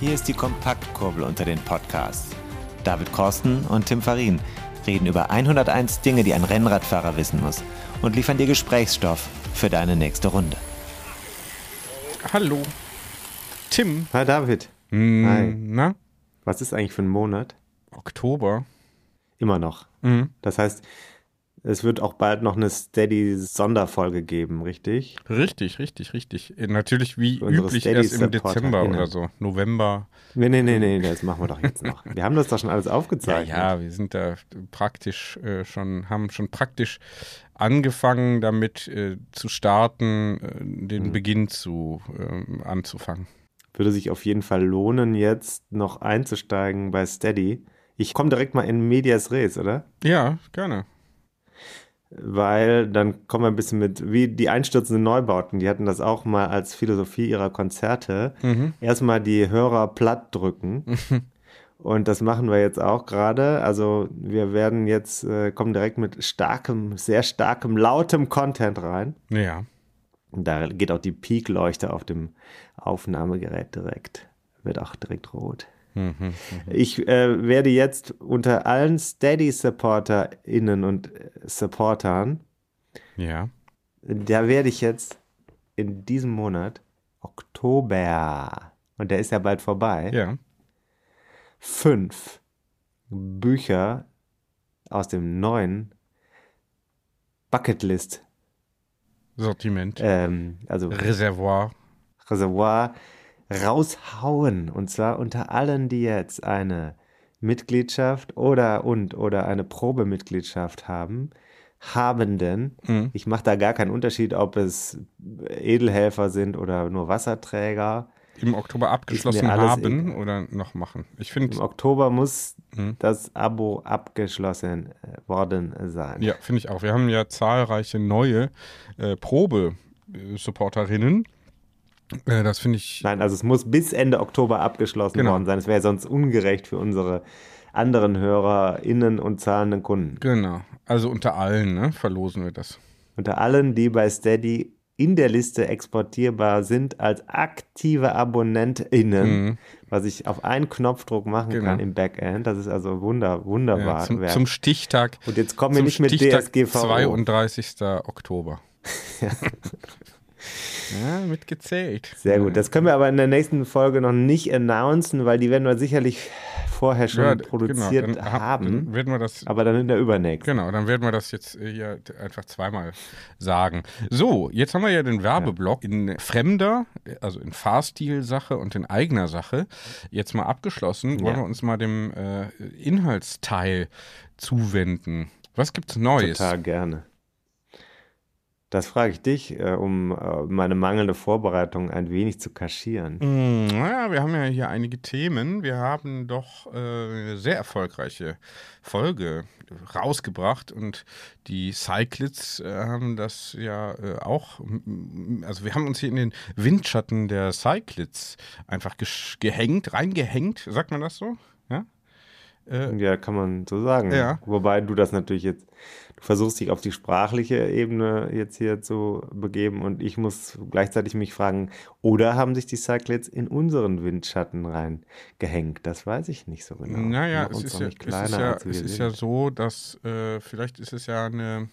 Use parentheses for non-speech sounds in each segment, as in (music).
Hier ist die Kompaktkurbel unter den Podcasts. David Korsten und Tim Farin reden über 101 Dinge, die ein Rennradfahrer wissen muss und liefern dir Gesprächsstoff für deine nächste Runde. Hallo. Tim. Hi David. Mm, Hi. Na? Was ist eigentlich für ein Monat? Oktober. Immer noch. Mhm. Das heißt, es wird auch bald noch eine Steady-Sonderfolge geben, richtig? Richtig, richtig, richtig. Äh, Natürlich wie üblich erst im Dezember genau. oder so. November. Nee, nee, nee, nee, das machen wir doch jetzt noch. Wir haben das doch schon alles Ja, aufgezeichnet. ja, wir sind da praktisch äh, schon, haben schon praktisch angefangen damit äh, zu starten, äh, Mhm. den Beginn zu ähm, anzufangen. Würde sich auf jeden Fall lohnen, jetzt noch einzusteigen bei Steady. Ich komme direkt mal in Medias Res, oder? Ja, gerne. Weil dann kommen wir ein bisschen mit, wie die einstürzenden Neubauten, die hatten das auch mal als Philosophie ihrer Konzerte. Erstmal die Hörer platt drücken. (laughs) Und das machen wir jetzt auch gerade. Also wir werden jetzt, äh, kommen direkt mit starkem, sehr starkem, lautem Content rein. Ja. Und da geht auch die Peak-Leuchte auf dem Aufnahmegerät direkt, wird auch direkt rot. Ich äh, werde jetzt unter allen Steady-SupporterInnen und äh, Supportern, Ja. da werde ich jetzt in diesem Monat, Oktober, und der ist ja bald vorbei, Ja. fünf Bücher aus dem neuen Bucketlist, Sortiment. ähm, also Reservoir. Reservoir raushauen. Und zwar unter allen, die jetzt eine Mitgliedschaft oder und oder eine Probemitgliedschaft haben, Habenden. Mhm. Ich mache da gar keinen Unterschied, ob es Edelhelfer sind oder nur Wasserträger. Im Oktober abgeschlossen haben oder noch machen. Ich Im finde, Oktober muss Mhm. das Abo abgeschlossen äh, worden sein. ja, finde ich auch. Wir haben ja zahlreiche neue äh, Probe-Supporterinnen. Äh, das finde ich. Nein, also es muss bis Ende Oktober abgeschlossen Genau. worden sein. Es wäre sonst ungerecht für unsere anderen HörerInnen und zahlenden Kunden. Genau. Also unter allen, ne, verlosen wir das. Unter allen, die bei Steady in der Liste exportierbar sind als aktive AbonnentInnen, was ich auf einen Knopfdruck machen Mhm. Genau. kann im Backend. Das ist also wunder, wunderbar. Ja, zum, zum Stichtag. Und jetzt kommen wir nicht mit Stichtag DSGVO. 32. Oktober. (laughs) ja, mitgezählt. Sehr gut. Das können wir aber in der nächsten Folge noch nicht announcen, weil die werden wir sicherlich vorher schon Ja, d- produziert genau, haben. Werden wir das aber dann in der übernächsten. Genau, dann werden wir das jetzt äh, hier einfach zweimal sagen. So, jetzt haben wir ja den Werbeblock in fremder, also in Fahrstil-Sache und in eigener Sache jetzt mal abgeschlossen. Wollen Ja. wir uns mal dem äh, Inhaltsteil zuwenden. Was gibt's Neues? Total gerne. Das frage ich dich, äh, um äh, meine mangelnde Vorbereitung ein wenig zu kaschieren. Mm, Naja, wir haben ja hier einige Themen. Wir haben doch äh, eine sehr erfolgreiche Folge rausgebracht und die Cyclists äh, haben das ja äh, auch, also wir haben uns hier in den Windschatten der Cyclists einfach gehängt, reingehängt, sagt man das so? Ja? Ja, kann man so sagen. Ja. Wobei du das natürlich jetzt, du versuchst dich auf die sprachliche Ebene jetzt hier zu begeben und ich muss gleichzeitig mich fragen, oder haben sich die Cyclists in unseren Windschatten reingehängt? Das weiß ich nicht so genau. Naja, es ist ja, nicht es ist es ja so, dass äh, vielleicht ist es ja eine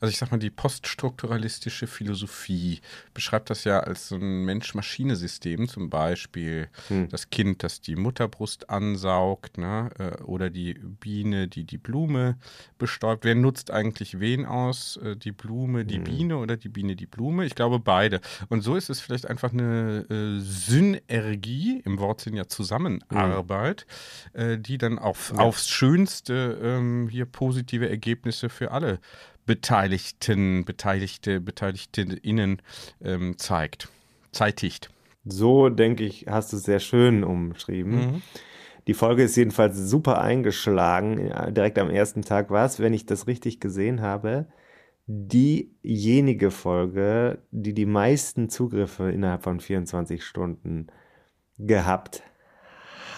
Also ich sag mal, die poststrukturalistische Philosophie beschreibt das ja als so ein Mensch-Maschine-System, zum Beispiel hm. das Kind, das die Mutterbrust ansaugt, ne? Äh, oder die Biene, die die Blume bestäubt. Wer nutzt eigentlich wen aus? Äh, die Blume, die hm. Biene oder die Biene, die Blume? Ich glaube beide. Und so ist es vielleicht einfach eine äh, Synergie, im Wortsinn ja Zusammenarbeit, hm. die dann auf, ja. aufs Schönste ähm, hier positive Ergebnisse für alle Beteiligten, Beteiligte, BeteiligtInnen ähm, zeigt, zeitigt. So, denke ich, hast du es sehr schön umschrieben. Mhm. Die Folge ist jedenfalls super eingeschlagen. Direkt am ersten Tag war es, wenn ich das richtig gesehen habe, diejenige Folge, die die meisten Zugriffe innerhalb von 24 Stunden gehabt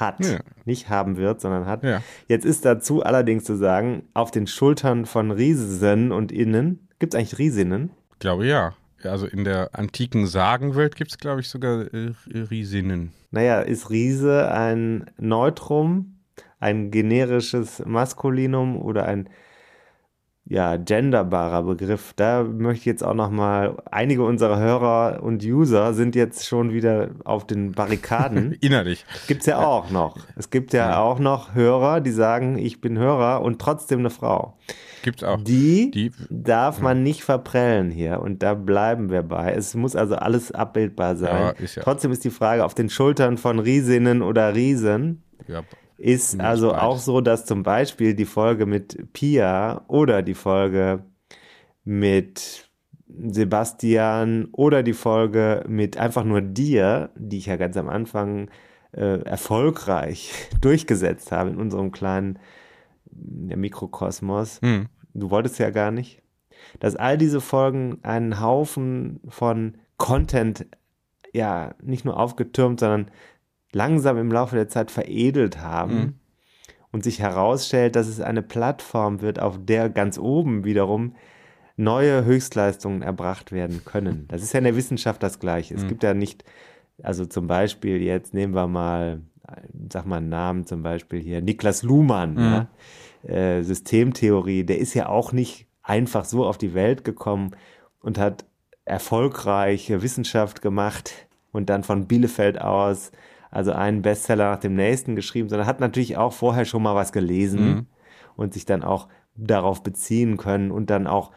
hat. Ja. Nicht haben wird, sondern hat. Ja. Jetzt ist dazu allerdings zu sagen, auf den Schultern von Riesen und Innen. Gibt es eigentlich Riesinnen? Ich glaube ja. Also in der antiken Sagenwelt gibt es, glaube ich, sogar äh, Riesinnen. Naja, ist Riese ein Neutrum, ein generisches Maskulinum oder ein ja, genderbarer Begriff. Da möchte ich jetzt auch noch mal, einige unserer Hörer und User sind jetzt schon wieder auf den Barrikaden. (laughs) Innerlich. Gibt es ja auch noch. Es gibt ja, ja, auch noch Hörer, die sagen, ich bin Hörer und trotzdem eine Frau. Gibt's auch. Die, die darf ja. man nicht verprellen hier und da bleiben wir bei. Es muss also alles abbildbar sein. Ja, ist trotzdem ist die Frage auf den Schultern von Riesinnen oder Riesen. Ja, ist also auch so, dass zum Beispiel die Folge mit Pia oder die Folge mit Sebastian oder die Folge mit einfach nur dir, die ich ja ganz am Anfang äh, erfolgreich (laughs) durchgesetzt habe in unserem kleinen ja, Mikrokosmos. Hm. Du wolltest ja gar nicht. Dass all diese Folgen einen Haufen von Content ja nicht nur aufgetürmt, sondern langsam im Laufe der Zeit veredelt haben mhm. und sich herausstellt, dass es eine Plattform wird, auf der ganz oben wiederum neue Höchstleistungen erbracht werden können. Das ist ja in der Wissenschaft das Gleiche. Es mhm. gibt ja nicht, also zum Beispiel jetzt nehmen wir mal, sag mal einen Namen zum Beispiel hier, Niklas Luhmann, mhm. ja? äh, Systemtheorie, der ist ja auch nicht einfach so auf die Welt gekommen und hat erfolgreiche Wissenschaft gemacht und dann von Bielefeld aus also einen Bestseller nach dem nächsten geschrieben, sondern hat natürlich auch vorher schon mal was gelesen mhm. und sich dann auch darauf beziehen können und dann auch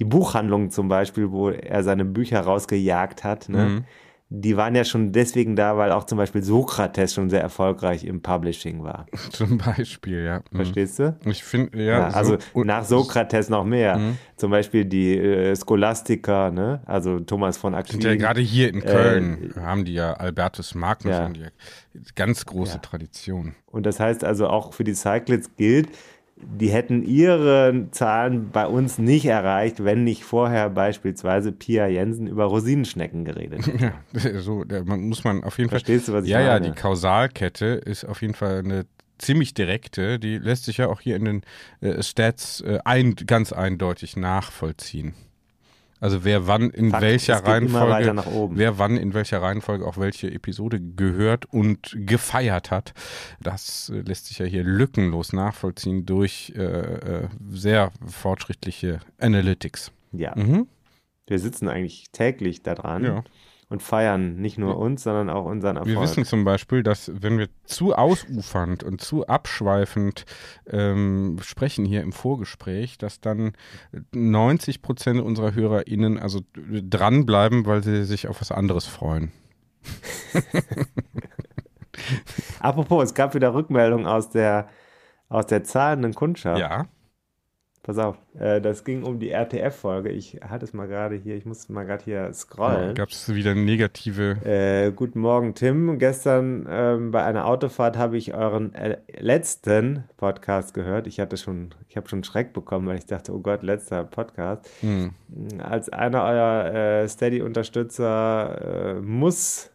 die Buchhandlung zum Beispiel, wo er seine Bücher rausgejagt hat, ne? Mhm die waren ja schon deswegen da, weil auch zum Beispiel Sokrates schon sehr erfolgreich im Publishing war. (laughs) Zum Beispiel, ja. Mhm. Verstehst du? Ich finde, ja. ja. also so, nach Sokrates noch mehr. Mhm. Zum Beispiel die äh, Scholastiker, ne? also Thomas von Aquin. ja gerade hier in Köln äh, haben die ja Albertus Magnus ja. und die ganz große ja. Tradition. Und das heißt also auch für die Cyclists gilt, die hätten ihre Zahlen bei uns nicht erreicht, wenn nicht vorher beispielsweise Pia Jensen über Rosinenschnecken geredet hätte. (laughs) Ja, so da muss man auf jeden Verstehst Fall. Verstehst du, was ich ja, meine? Ja, die Kausalkette ist auf jeden Fall eine ziemlich direkte. Die lässt sich ja auch hier in den äh, Stats äh, ein, ganz eindeutig nachvollziehen. Also wer wann in Fakt, welcher Reihenfolge, wer wann in welcher Reihenfolge auch welche Episode gehört und gefeiert hat, das äh, lässt sich ja hier lückenlos nachvollziehen durch äh, äh, sehr fortschrittliche Analytics. Ja. Mhm. Wir sitzen eigentlich täglich da dran. Ja und feiern nicht nur uns, sondern auch unseren Erfolg. Wir wissen zum Beispiel, dass wenn wir zu ausufernd und zu abschweifend ähm, sprechen hier im Vorgespräch, dass dann 90 Prozent unserer HörerInnen also dranbleiben, weil sie sich auf was anderes freuen. (laughs) Apropos, es gab wieder Rückmeldungen aus der, aus der zahlenden Kundschaft. Ja. Pass auf, äh, das ging um die RTF-Folge. Ich hatte es mal gerade hier, ich muss mal gerade hier scrollen. Ja, Gab es wieder negative. Äh, guten Morgen, Tim. Gestern ähm, bei einer Autofahrt habe ich euren äh, letzten Podcast gehört. Ich hatte schon, ich habe schon Schreck bekommen, weil ich dachte, oh Gott, letzter Podcast. Hm. Als einer eurer äh, Steady-Unterstützer äh, muss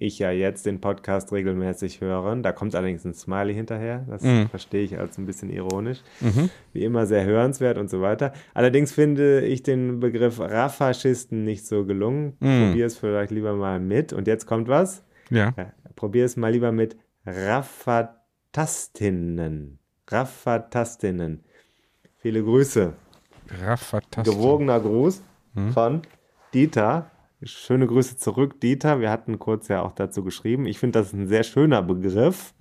ich ja jetzt den Podcast regelmäßig hören. Da kommt allerdings ein Smiley hinterher. Das mhm. verstehe ich als ein bisschen ironisch. Mhm. Wie immer sehr hörenswert und so weiter. Allerdings finde ich den Begriff Rafaschisten nicht so gelungen. Mhm. Probier es vielleicht lieber mal mit. Und jetzt kommt was. Ja. probier es mal lieber mit Raffatastinnen. Raffatastinnen. Viele Grüße. Raffatastic. gewogener Gruß von Dieter. Schöne Grüße zurück, Dieter. Wir hatten kurz ja auch dazu geschrieben. Ich finde, das ist ein sehr schöner Begriff.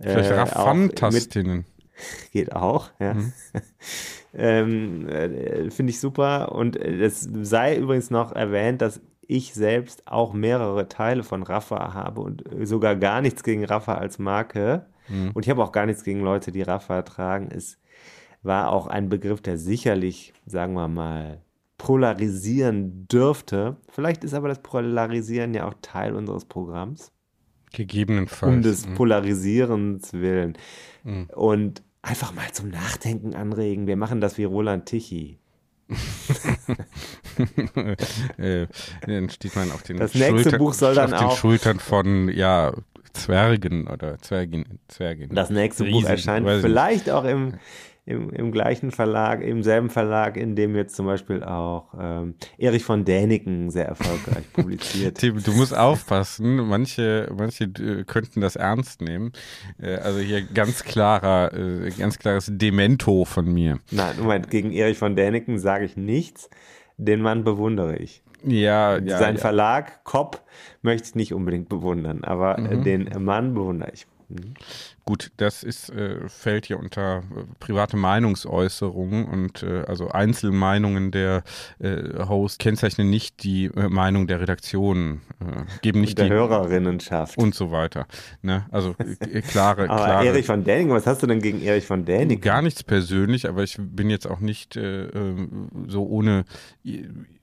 Vielleicht Äh, Raffantastinnen. (laughs) Geht auch, ja. (laughs) ähm, äh, Finde ich super. Und äh, es sei übrigens noch erwähnt, dass ich selbst auch mehrere Teile von Rafa habe und äh, sogar gar nichts gegen Rafa als Marke. Und ich habe auch gar nichts gegen Leute, die Rafa tragen. Es war auch ein Begriff, der sicherlich, sagen wir mal, polarisieren dürfte. Vielleicht ist aber das Polarisieren ja auch Teil unseres Programms Gegebenenfalls. um des Mhm. Polarisierens willen. Und einfach mal zum Nachdenken anregen. Wir machen das wie Roland Tichy. (laughs) äh, dann steht man auf den, Das nächste Buch soll dann auf den auch- Schultern von ja, Zwergen oder Zwergin, Zwergin. Das nächste Buch Riesen, erscheint weiß ich vielleicht auch im, im, im gleichen Verlag, im selben Verlag, in dem jetzt zum Beispiel auch ähm, Erich von Däniken sehr erfolgreich (laughs) publiziert. Tim, du musst aufpassen. Manche, manche äh, könnten das ernst nehmen. Äh, also hier ganz klarer, äh, ganz klares Demento von mir. Nein, Moment, gegen Erich von Däniken sage ich nichts. Den Mann bewundere ich. Ja, ja. Sein ja. Verlag, Kopp, möchte ich nicht unbedingt bewundern, aber äh, Mhm. den Mann bewundere ich. Gut, das ist, äh, fällt hier unter äh, private Meinungsäußerungen und äh, also Einzelmeinungen der äh, Host kennzeichnen nicht die äh, Meinung der Redaktion, äh, geben nicht der die Hörerinnenschaft. und so weiter. Ne? Also klare, (laughs) Aber klare. Erich von Däniken, was hast du denn gegen Erich von Däniken? Gar nichts persönlich, aber ich bin jetzt auch nicht äh, ähm, so ohne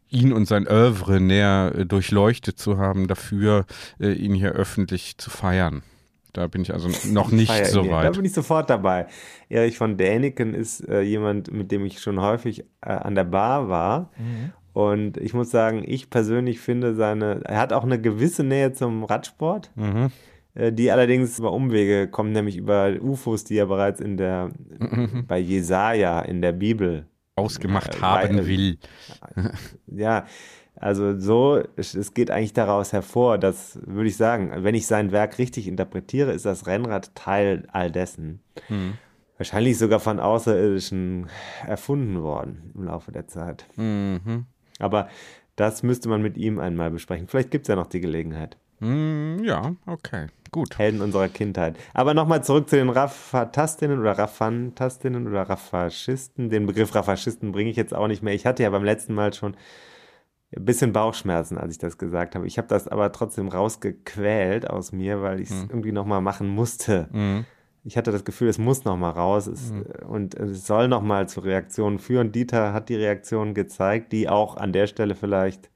ihn und sein Oeuvre näher äh, durchleuchtet zu haben, dafür äh, ihn hier öffentlich zu feiern. Da bin ich also noch nicht Feier- so nee, Da weit. bin ich sofort dabei. Erich von Däniken ist äh, jemand, mit dem ich schon häufig äh, an der Bar war. Mhm. Und ich muss sagen, ich persönlich finde seine, er hat auch eine gewisse Nähe zum Radsport, Mhm. äh, die allerdings über Umwege kommt, nämlich über UFOs, die er bereits in der, Mhm. bei Jesaja in der Bibel Ausgemacht Äh, haben weil- will. (laughs) Ja, also so, es, es geht eigentlich daraus hervor, dass, würde ich sagen, wenn ich sein Werk richtig interpretiere, ist das Rennrad Teil all dessen. Hm. Wahrscheinlich sogar von Außerirdischen erfunden worden im Laufe der Zeit. Mhm. Aber das müsste man mit ihm einmal besprechen. Vielleicht gibt es ja noch die Gelegenheit. Hm, ja, okay, gut. Helden unserer Kindheit. Aber nochmal zurück zu den Raffatastinnen oder Raffantastinnen oder Raffaschisten. Den Begriff Raffaschisten bringe ich jetzt auch nicht mehr. Ich hatte ja beim letzten Mal schon ein bisschen Bauchschmerzen, als ich das gesagt habe. Ich habe das aber trotzdem rausgequält aus mir, weil ich es irgendwie nochmal machen musste. Mhm. Ich hatte das Gefühl, es muss nochmal raus es, und es soll nochmal zu Reaktionen führen. Dieter hat die Reaktion gezeigt, die auch an der Stelle vielleicht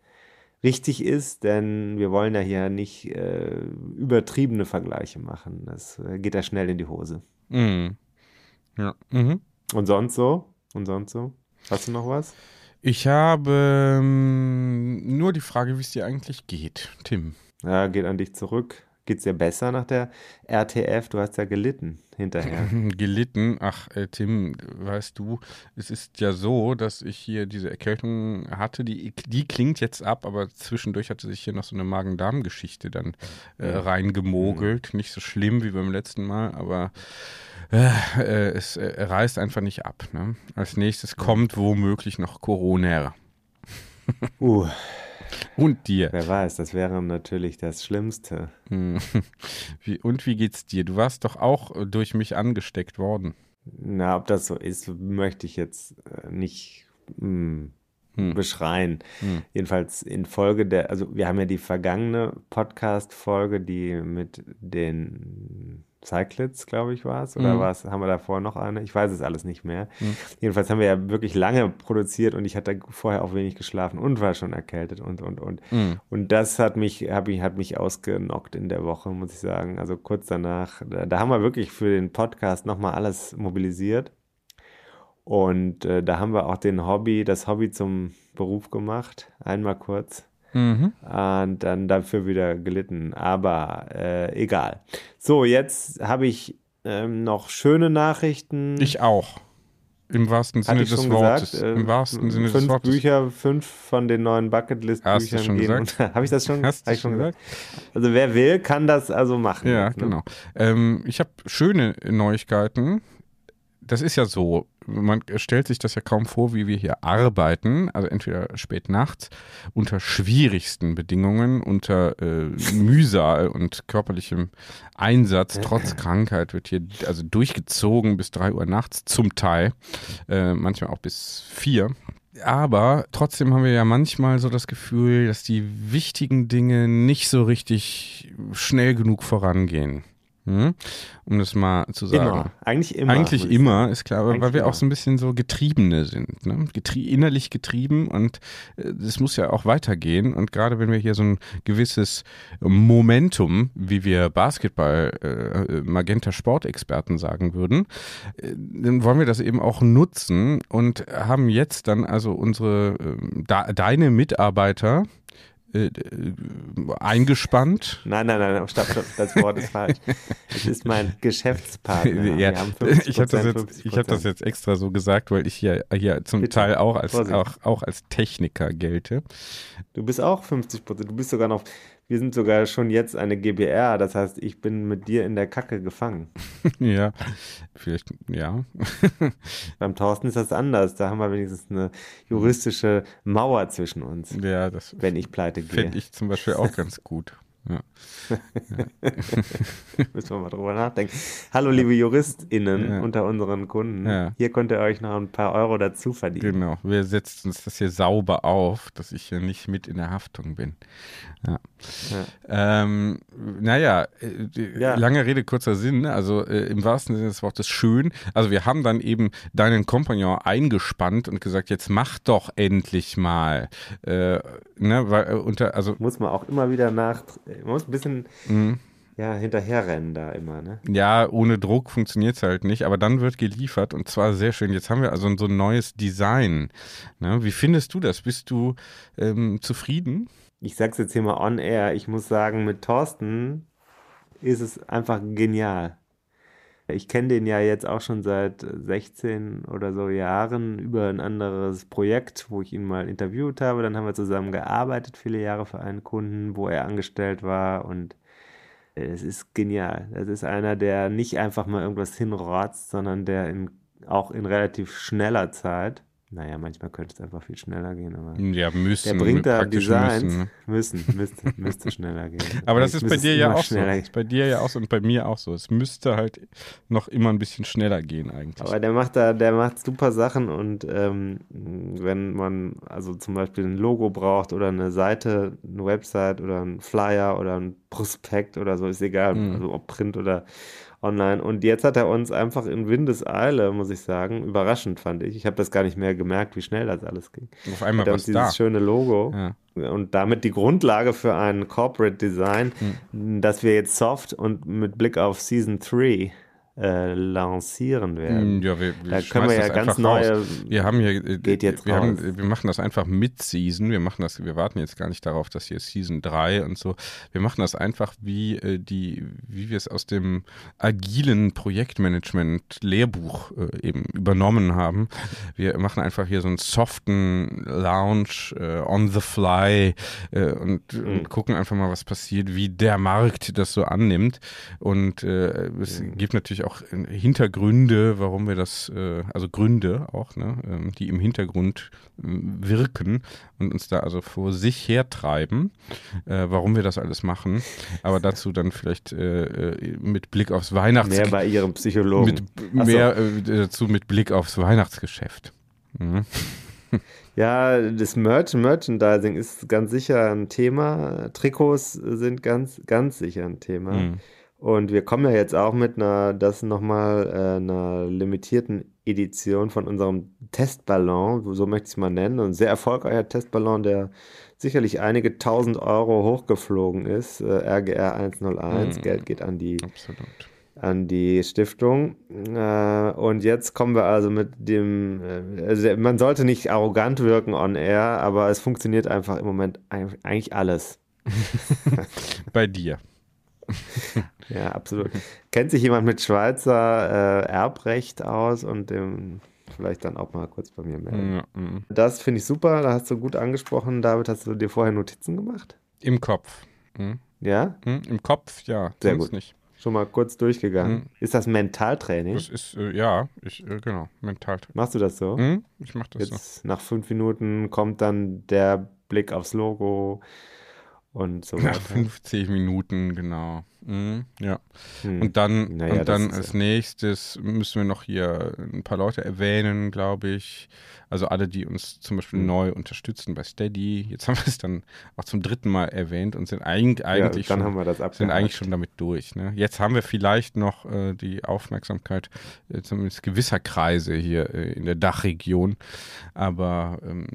richtig ist, denn wir wollen ja hier nicht äh, übertriebene Vergleiche machen. Das äh, geht ja schnell in die Hose. Mhm. Ja. Mhm. Und sonst so? Und sonst so? Hast du noch was? Ich habe ähm, nur die Frage, wie es dir eigentlich geht, Tim. Ja, geht an dich zurück. Geht's dir besser nach der RTF? Du hast ja gelitten hinterher. (laughs) Gelitten. Ach, äh, Tim, weißt du, es ist ja so, dass ich hier diese Erkältung hatte, die, die klingt jetzt ab, aber zwischendurch hatte sich hier noch so eine Magen-Darm-Geschichte dann äh, reingemogelt. Nicht so schlimm wie beim letzten Mal, aber äh, äh, es äh, reißt einfach nicht ab. Ne? Als nächstes kommt womöglich noch Corona. Uh, Und dir. wer weiß, das wäre natürlich das Schlimmste. Hm. (laughs) Wie, und wie geht's dir? Du warst doch auch äh, durch mich angesteckt worden. Na, ob das so ist, möchte ich jetzt äh, nicht mm, Hm. beschreien. Hm. Jedenfalls in Folge der, also wir haben ja die vergangene Podcast-Folge, die mit den Cyclids, glaube ich, war es. Oder Mhm. was? Haben wir davor noch eine? Ich weiß es alles nicht mehr. Mhm. Jedenfalls haben wir ja wirklich lange produziert und ich hatte vorher auch wenig geschlafen und war schon erkältet und, und, und. Mhm. Und das hat mich, hab ich, hat mich ausgenockt in der Woche, muss ich sagen. Also kurz danach, da, da haben wir wirklich für den Podcast nochmal alles mobilisiert. Und äh, da haben wir auch den Hobby, das Hobby zum Beruf gemacht. Einmal kurz. Mhm. Und dann dafür wieder gelitten. Aber äh, egal. So, jetzt habe ich ähm, noch schöne Nachrichten. Ich auch. Im wahrsten Sinne des Wortes. gesagt, äh, Im wahrsten Sinne fünf des Wortes. Bücher, fünf von den neuen Bucketlist-Büchern gehen. unter- (laughs) Habe ich das schon, Hast du schon gesagt? Also wer will, kann das also machen. Ja, ne? genau. Ähm, ich habe schöne Neuigkeiten. Das ist ja so, man stellt sich das ja kaum vor, wie wir hier arbeiten, also entweder spät nachts, unter schwierigsten Bedingungen, unter äh, Mühsal und körperlichem Einsatz, trotz Krankheit wird hier also durchgezogen bis drei Uhr nachts, zum Teil, äh, manchmal auch bis vier. Aber trotzdem haben wir ja manchmal so das Gefühl, dass die wichtigen Dinge nicht so richtig schnell genug vorangehen. Hm? Um das mal zu sagen. Immer. Eigentlich immer. Eigentlich immer, ist klar, Eigentlich weil wir auch so ein bisschen so Getriebene sind, ne? Getrie innerlich getrieben und äh, das muss ja auch weitergehen. Und gerade wenn wir hier so ein gewisses Momentum, wie wir Basketball, äh, Magenta Sportexperten sagen würden, äh, dann wollen wir das eben auch nutzen und haben jetzt dann also unsere, äh, da, deine Mitarbeiter äh, äh, eingespannt. Nein, nein, nein, stopp, stopp, das Wort ist falsch. Es ist mein Geschäftspartner. (laughs) Ja, Wir haben 50%, ich habe das, jetzt- ich hab das 50%. jetzt extra so gesagt, weil ich hier, hier zum Bitte. Teil auch als, auch, auch als Techniker gelte. Du bist auch 50 Prozent. Du bist sogar noch. Wir sind sogar schon jetzt eine GBR. Das heißt, ich bin mit dir in der Kacke gefangen. (laughs) ja, vielleicht, ja. (laughs) Beim Thorsten ist das anders. Da haben wir wenigstens eine juristische Mauer zwischen uns, ja, das wenn ich pleite gehe. fände ich zum Beispiel auch ganz gut. Ja. (laughs) Müssen wir mal drüber nachdenken. Hallo, liebe JuristInnen Ja. unter unseren Kunden. Ja. Hier könnt ihr euch noch ein paar Euro dazu verdienen. Genau, wir setzen uns das hier sauber auf, dass ich hier nicht mit in der Haftung bin. Ja. Ähm, naja, äh, Ja. lange Rede, kurzer Sinn. Also äh, im wahrsten Sinne des Wortes schön. Also wir haben dann eben deinen Kompagnon eingespannt und gesagt, jetzt mach doch endlich mal. Äh, ne, weil äh, unter, also Muss man auch immer wieder nach. Man muss ein bisschen mh, ja, hinterherrennen da immer, ne? ja, ohne Druck funktioniert es halt nicht, aber dann wird geliefert und zwar sehr schön. Jetzt haben wir also so ein neues Design. Ne? Wie findest du das? Bist du ähm, zufrieden? Ich sag's jetzt hier mal on air. Ich muss sagen, mit Thorsten ist es einfach genial. Ich kenne den ja jetzt auch schon seit 16 oder so Jahren über ein anderes Projekt, wo ich ihn mal interviewt habe. Dann haben wir zusammen gearbeitet, viele Jahre für einen Kunden, wo er angestellt war. Und es ist genial. Das ist einer, der nicht einfach mal irgendwas hinrotzt, sondern der in, auch in relativ schneller Zeit, naja, manchmal könnte es einfach viel schneller gehen, aber Ja, müssen. der bringt da Designs. müssen, ne? Müssen, müsste, müsste schneller gehen. (laughs) Aber das ist bei dir ja auch so. Das gehen. ist bei dir ja auch so und bei mir auch so. Es müsste halt noch immer ein bisschen schneller gehen eigentlich. Aber der macht da, der macht super Sachen und ähm, wenn man also zum Beispiel ein Logo braucht oder eine Seite, eine Website oder ein Flyer oder ein Prospekt oder so, ist egal, Mhm. also ob Print oder online. Und jetzt hat er uns einfach in Windeseile, muss ich sagen, überraschend fand ich. Ich habe das gar nicht mehr gemerkt, wie schnell das alles ging. Auf einmal uns dieses da. schöne Logo Ja. und damit die Grundlage für ein Corporate Design, Hm. das wir jetzt soft und mit Blick auf Season 3 äh, lancieren werden. Mm, Ja, wir, wir Da können wir ja ganz neue. raus. Wir haben hier, äh, geht jetzt wir, haben, wir machen das einfach mit Season. Wir machen das, wir warten jetzt gar nicht darauf, dass hier Season 3 und so. Wir machen das einfach wie äh, die, wie wir es aus dem agilen Projektmanagement Lehrbuch äh, eben übernommen haben. Wir machen einfach hier so einen soften Lounge äh, on the fly äh, und, Mhm. und gucken einfach mal, was passiert, wie der Markt das so annimmt. Und äh, es Mhm. gibt natürlich auch Hintergründe, warum wir das, äh, also Gründe auch, ne, ähm, die im Hintergrund äh, wirken und uns da also vor sich hertreiben, äh, warum wir das alles machen. Aber dazu dann vielleicht äh, mit Blick aufs Weihnachts Mehr bei ihrem Psychologen. mit so. mehr äh, dazu mit Blick aufs Weihnachtsgeschäft. Mhm. (laughs) Ja, das Merch Merchandising ist ganz sicher ein Thema. Trikots sind ganz, ganz sicher ein Thema. Mhm. Und wir kommen ja jetzt auch mit einer, das nochmal, äh, einer limitierten Edition von unserem Testballon, so möchte ich es mal nennen. Ein sehr erfolgreicher Testballon, der sicherlich einige tausend Euro hochgeflogen ist. Äh, RGR 101. Mhm. Geld geht an die Absolut. an die Stiftung. Äh, und jetzt kommen wir also mit dem, äh, also man sollte nicht arrogant wirken on air, aber es funktioniert einfach im Moment eigentlich alles. (laughs) Bei dir. (laughs) Ja, absolut. Kennt sich jemand mit Schweizer äh, Erbrecht aus und dem vielleicht dann auch mal kurz bei mir melden. Ja, mhm. Das finde ich super, da hast du gut angesprochen. David, hast du dir vorher Notizen gemacht? Im Kopf. Mhm. Ja? Mhm. Im Kopf, ja. Sehr gut. nicht. schon mal kurz durchgegangen. Mhm. Ist das Mentaltraining? Das ist, äh, ja, ich, äh, genau, Mentaltraining. Machst du das so? Mhm, ich mach das Jetzt so. Nach fünf Minuten kommt dann der Blick aufs Logo und so weiter. Nach 50 Minuten, genau. Mhm, ja. Hm. Und dann, naja, und dann als ja. nächstes müssen wir noch hier ein paar Leute erwähnen, glaube ich. Also alle, die uns zum Beispiel mhm. neu unterstützen bei Steady. Jetzt (laughs) haben wir es dann auch zum dritten Mal erwähnt und sind eigentlich, eigentlich, ja, schon, sind eigentlich schon damit durch. Ne? Jetzt haben wir vielleicht noch äh, die Aufmerksamkeit äh, zumindest gewisser Kreise hier äh, in der Dachregion. Aber ähm,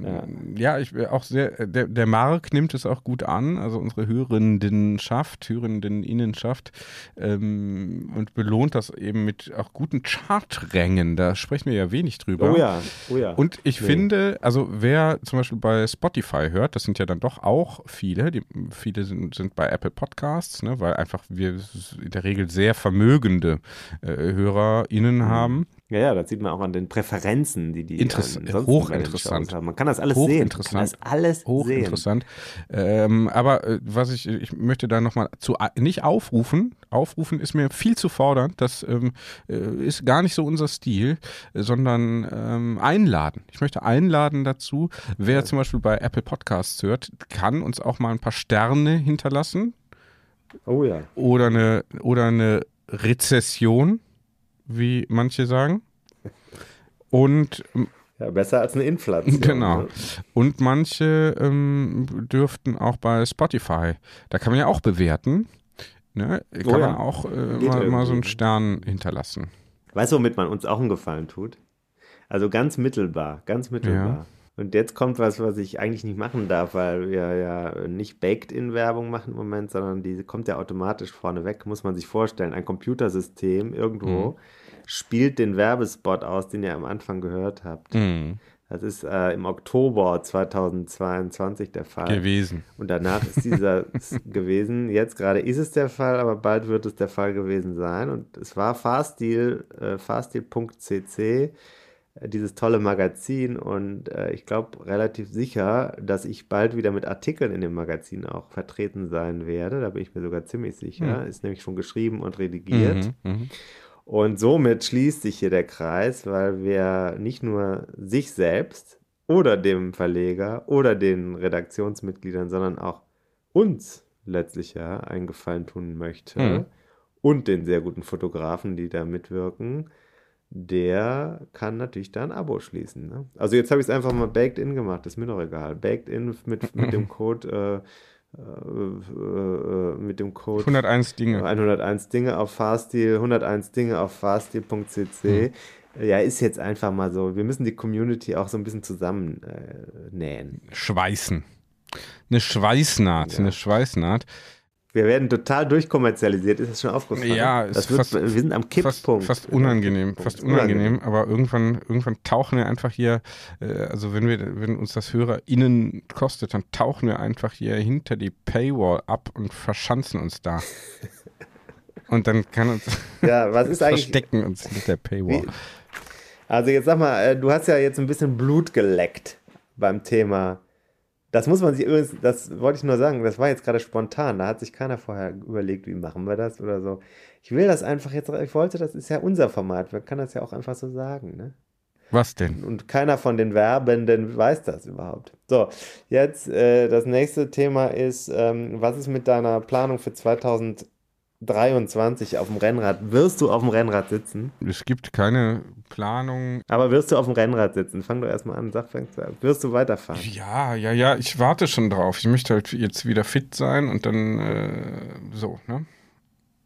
ja. ja. ich bin auch sehr, der, der Mark nimmt es auch gut an, also unsere Hörendenschaft, Hörendeninnenschaft ähm, und belohnt das eben mit auch guten Charträngen. Da sprechen wir ja wenig drüber. Oh ja, oh ja. Und ich nee. finde, also wer zum Beispiel bei Spotify hört, das sind ja dann doch auch viele, die, viele sind, sind bei Apple Podcasts, ne, weil einfach wir in der Regel sehr vermögende äh, HörerInnen mhm. haben. Ja, ja, das sieht man auch an den Präferenzen, die die Interess hochinteressant haben. Man kann das alles sehen. Man kann das alles hochinteressant. Ähm, aber äh, was ich, ich möchte da nochmal zu nicht aufrufen. Aufrufen ist mir viel zu fordernd. Das ähm, äh, ist gar nicht so unser Stil, sondern ähm, einladen. Ich möchte einladen dazu. Wer ja. zum Beispiel bei Apple Podcasts hört, kann uns auch mal ein paar Sterne hinterlassen. Oh ja. Oder eine oder eine Rezession wie manche sagen. Und ja, besser als eine Inflation. Genau. Ne? Und manche ähm, dürften auch bei Spotify, da kann man ja auch bewerten, ne? kann oh ja. man auch äh, mal, mal, so einen Stern hinterlassen. Weißt du, womit man uns auch einen Gefallen tut? Also ganz mittelbar, ganz mittelbar. Ja. Und jetzt kommt was, was ich eigentlich nicht machen darf, weil wir ja nicht Baked-in-Werbung machen im Moment, sondern die kommt ja automatisch vorneweg, muss man sich vorstellen. Ein Computersystem irgendwo mhm. spielt den Werbespot aus, den ihr am Anfang gehört habt. Mhm. Das ist äh, im Oktober 2022 der Fall. Gewesen. Und danach ist dieser (laughs) gewesen. Jetzt gerade ist es der Fall, aber bald wird es der Fall gewesen sein. Und es war Fahrstil, äh, fahrstil.cc dieses tolle Magazin und äh, ich glaube relativ sicher, dass ich bald wieder mit Artikeln in dem Magazin auch vertreten sein werde. Da bin ich mir sogar ziemlich sicher. Mhm. Ist nämlich schon geschrieben und redigiert. Mhm, mh. Und somit schließt sich hier der Kreis, weil wir nicht nur sich selbst oder dem Verleger oder den Redaktionsmitgliedern, sondern auch uns letztlich ja einen Gefallen tun möchte mhm. und den sehr guten Fotografen, die da mitwirken der kann natürlich da ein Abo schließen. Ne? Also jetzt habe ich es einfach mal Baked In gemacht, ist mir doch egal. Baked In mit, mit dem (laughs) Code äh, äh, äh mit dem Code 101 Dinge. 101 Dinge auf Fahrstil, 101 Dinge auf fahrstil.cc. Hm. Ja, ist jetzt einfach mal so. Wir müssen die Community auch so ein bisschen zusammennähen. Äh, Schweißen. Eine Schweißnaht, ja. eine Schweißnaht. Wir werden total durchkommerzialisiert, ist das schon aufgefallen? Ja, das wird, fast, wir sind am Kipppunkt. Fast, fast unangenehm, fast unangenehm, unangenehm, aber irgendwann, irgendwann tauchen wir einfach hier, äh, also wenn wir, wenn uns das HörerInnen kostet, dann tauchen wir einfach hier hinter die Paywall ab und verschanzen uns da. (laughs) und dann kann uns ja, was ist eigentlich, verstecken uns hinter der Paywall. Wie, also jetzt sag mal, äh, du hast ja jetzt ein bisschen Blut geleckt beim Thema das muss man sich übrigens, das wollte ich nur sagen, das war jetzt gerade spontan. Da hat sich keiner vorher überlegt, wie machen wir das oder so. Ich will das einfach jetzt, ich wollte, das ist ja unser Format. Man kann das ja auch einfach so sagen, ne? Was denn? Und keiner von den Werbenden weiß das überhaupt. So, jetzt äh, das nächste Thema ist, ähm, was ist mit deiner Planung für 2000? 23 auf dem Rennrad. Wirst du auf dem Rennrad sitzen? Es gibt keine Planung. Aber wirst du auf dem Rennrad sitzen? Fang doch erstmal an, sag, fängst du an. Wirst du weiterfahren? Ja, ja, ja, ich warte schon drauf. Ich möchte halt jetzt wieder fit sein und dann äh, so, ne?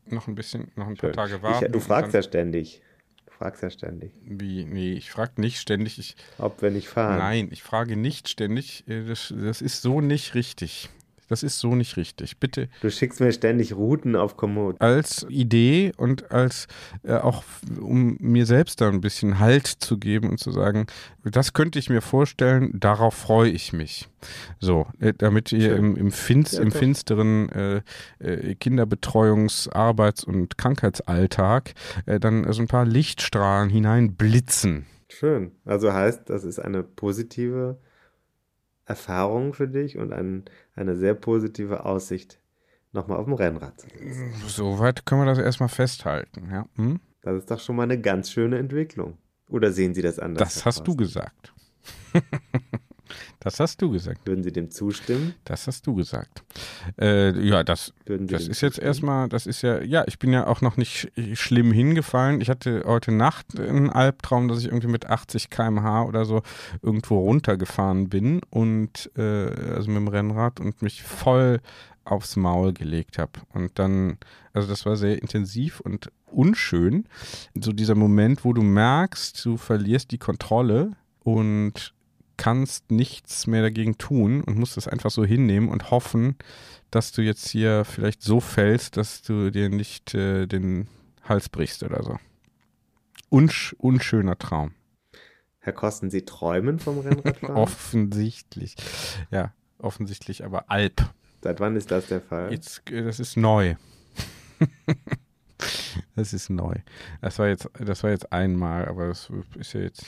Noch ein bisschen, noch ein Schön. paar Tage warten. Ich, du fragst ja ständig. Du fragst ja ständig. Wie? Nee, ich frage nicht ständig. Ich, Ob wir nicht fahren. Nein, ich frage nicht ständig. Äh, das, das ist so nicht richtig. Das ist so nicht richtig. Bitte. Du schickst mir ständig Routen auf Komoot. Als Idee und als äh, auch, um mir selbst da ein bisschen Halt zu geben und zu sagen, das könnte ich mir vorstellen, darauf freue ich mich. So, äh, damit ihr im, im, Finst, im finsteren äh, äh, Kinderbetreuungs-, Arbeits- und Krankheitsalltag äh, dann so ein paar Lichtstrahlen hineinblitzen. Schön. Also heißt, das ist eine positive Erfahrung für dich und ein, eine sehr positive Aussicht nochmal auf dem Rennrad zu sitzen. Soweit können wir das erstmal festhalten, ja. Hm? Das ist doch schon mal eine ganz schöne Entwicklung. Oder sehen Sie das anders? Das hast du gesagt. (laughs) Das hast du gesagt. Würden Sie dem zustimmen? Das hast du gesagt. Äh, ja, das, das ist jetzt erstmal, das ist ja, ja, ich bin ja auch noch nicht schlimm hingefallen. Ich hatte heute Nacht einen Albtraum, dass ich irgendwie mit 80 km/h oder so irgendwo runtergefahren bin und äh, also mit dem Rennrad und mich voll aufs Maul gelegt habe. Und dann, also das war sehr intensiv und unschön. So dieser Moment, wo du merkst, du verlierst die Kontrolle und kannst nichts mehr dagegen tun und musst es einfach so hinnehmen und hoffen, dass du jetzt hier vielleicht so fällst, dass du dir nicht äh, den Hals brichst oder so. Unsch unschöner Traum. Herr Kosten, Sie träumen vom Rennradfahren? (laughs) offensichtlich. Ja, offensichtlich, aber Alp. Seit wann ist das der Fall? Jetzt, äh, das ist neu. (laughs) Das ist neu. Das war jetzt, das war jetzt einmal, aber es ist ja jetzt,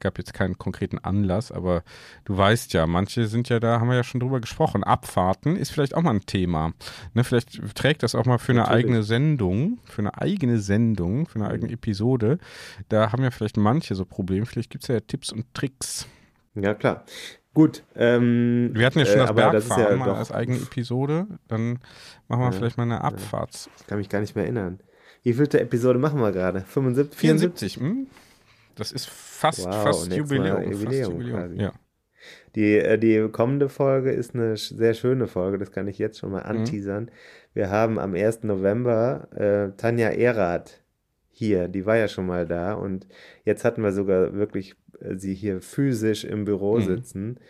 gab jetzt keinen konkreten Anlass, aber du weißt ja, manche sind ja da, haben wir ja schon drüber gesprochen. Abfahrten ist vielleicht auch mal ein Thema. Ne, vielleicht trägt das auch mal für Natürlich. eine eigene Sendung, für eine eigene Sendung, für eine eigene. Episode. Da haben ja vielleicht manche so Probleme. Vielleicht gibt es ja Tipps und Tricks. Ja, klar. Gut. Ähm, wir hatten ja schon äh, das Bergfahren ja mal als eigene Episode. Dann machen wir ja, vielleicht mal eine Abfahrt. Ich kann mich gar nicht mehr erinnern. Wie vielte Episode machen wir gerade? 75? 74. Hm? Das ist fast, wow, fast Jubiläum. Jubiläum, fast Jubiläum. Ja. Die, äh, die kommende Folge ist eine sehr schöne Folge, das kann ich jetzt schon mal mhm. anteasern. Mhm. Wir haben am 1. November äh, Tanja Erath hier, die war ja schon mal da und jetzt hatten wir sogar wirklich äh, sie hier physisch im Büro mhm. sitzen.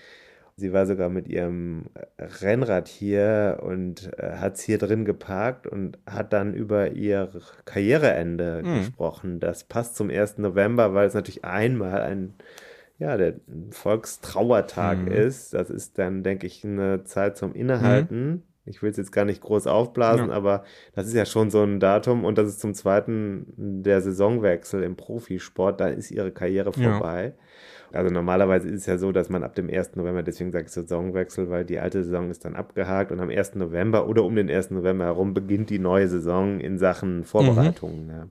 Sie war sogar mit ihrem Rennrad hier und äh, hat es hier drin geparkt und hat dann über ihr Karriereende mhm. gesprochen. Das passt zum 1. November, weil es natürlich einmal ein ja, der Volkstrauertag mhm. ist. Das ist dann, denke ich, eine Zeit zum Innehalten. Mhm. Ich will es jetzt gar nicht groß aufblasen, ja. aber das ist ja schon so ein Datum und das ist zum zweiten der Saisonwechsel im Profisport. Da ist ihre Karriere vorbei. Ja. Also normalerweise ist es ja so, dass man ab dem 1. November, deswegen sage ich Saisonwechsel, weil die alte Saison ist dann abgehakt und am 1. November oder um den 1. November herum beginnt die neue Saison in Sachen Vorbereitungen. Mhm. Ja.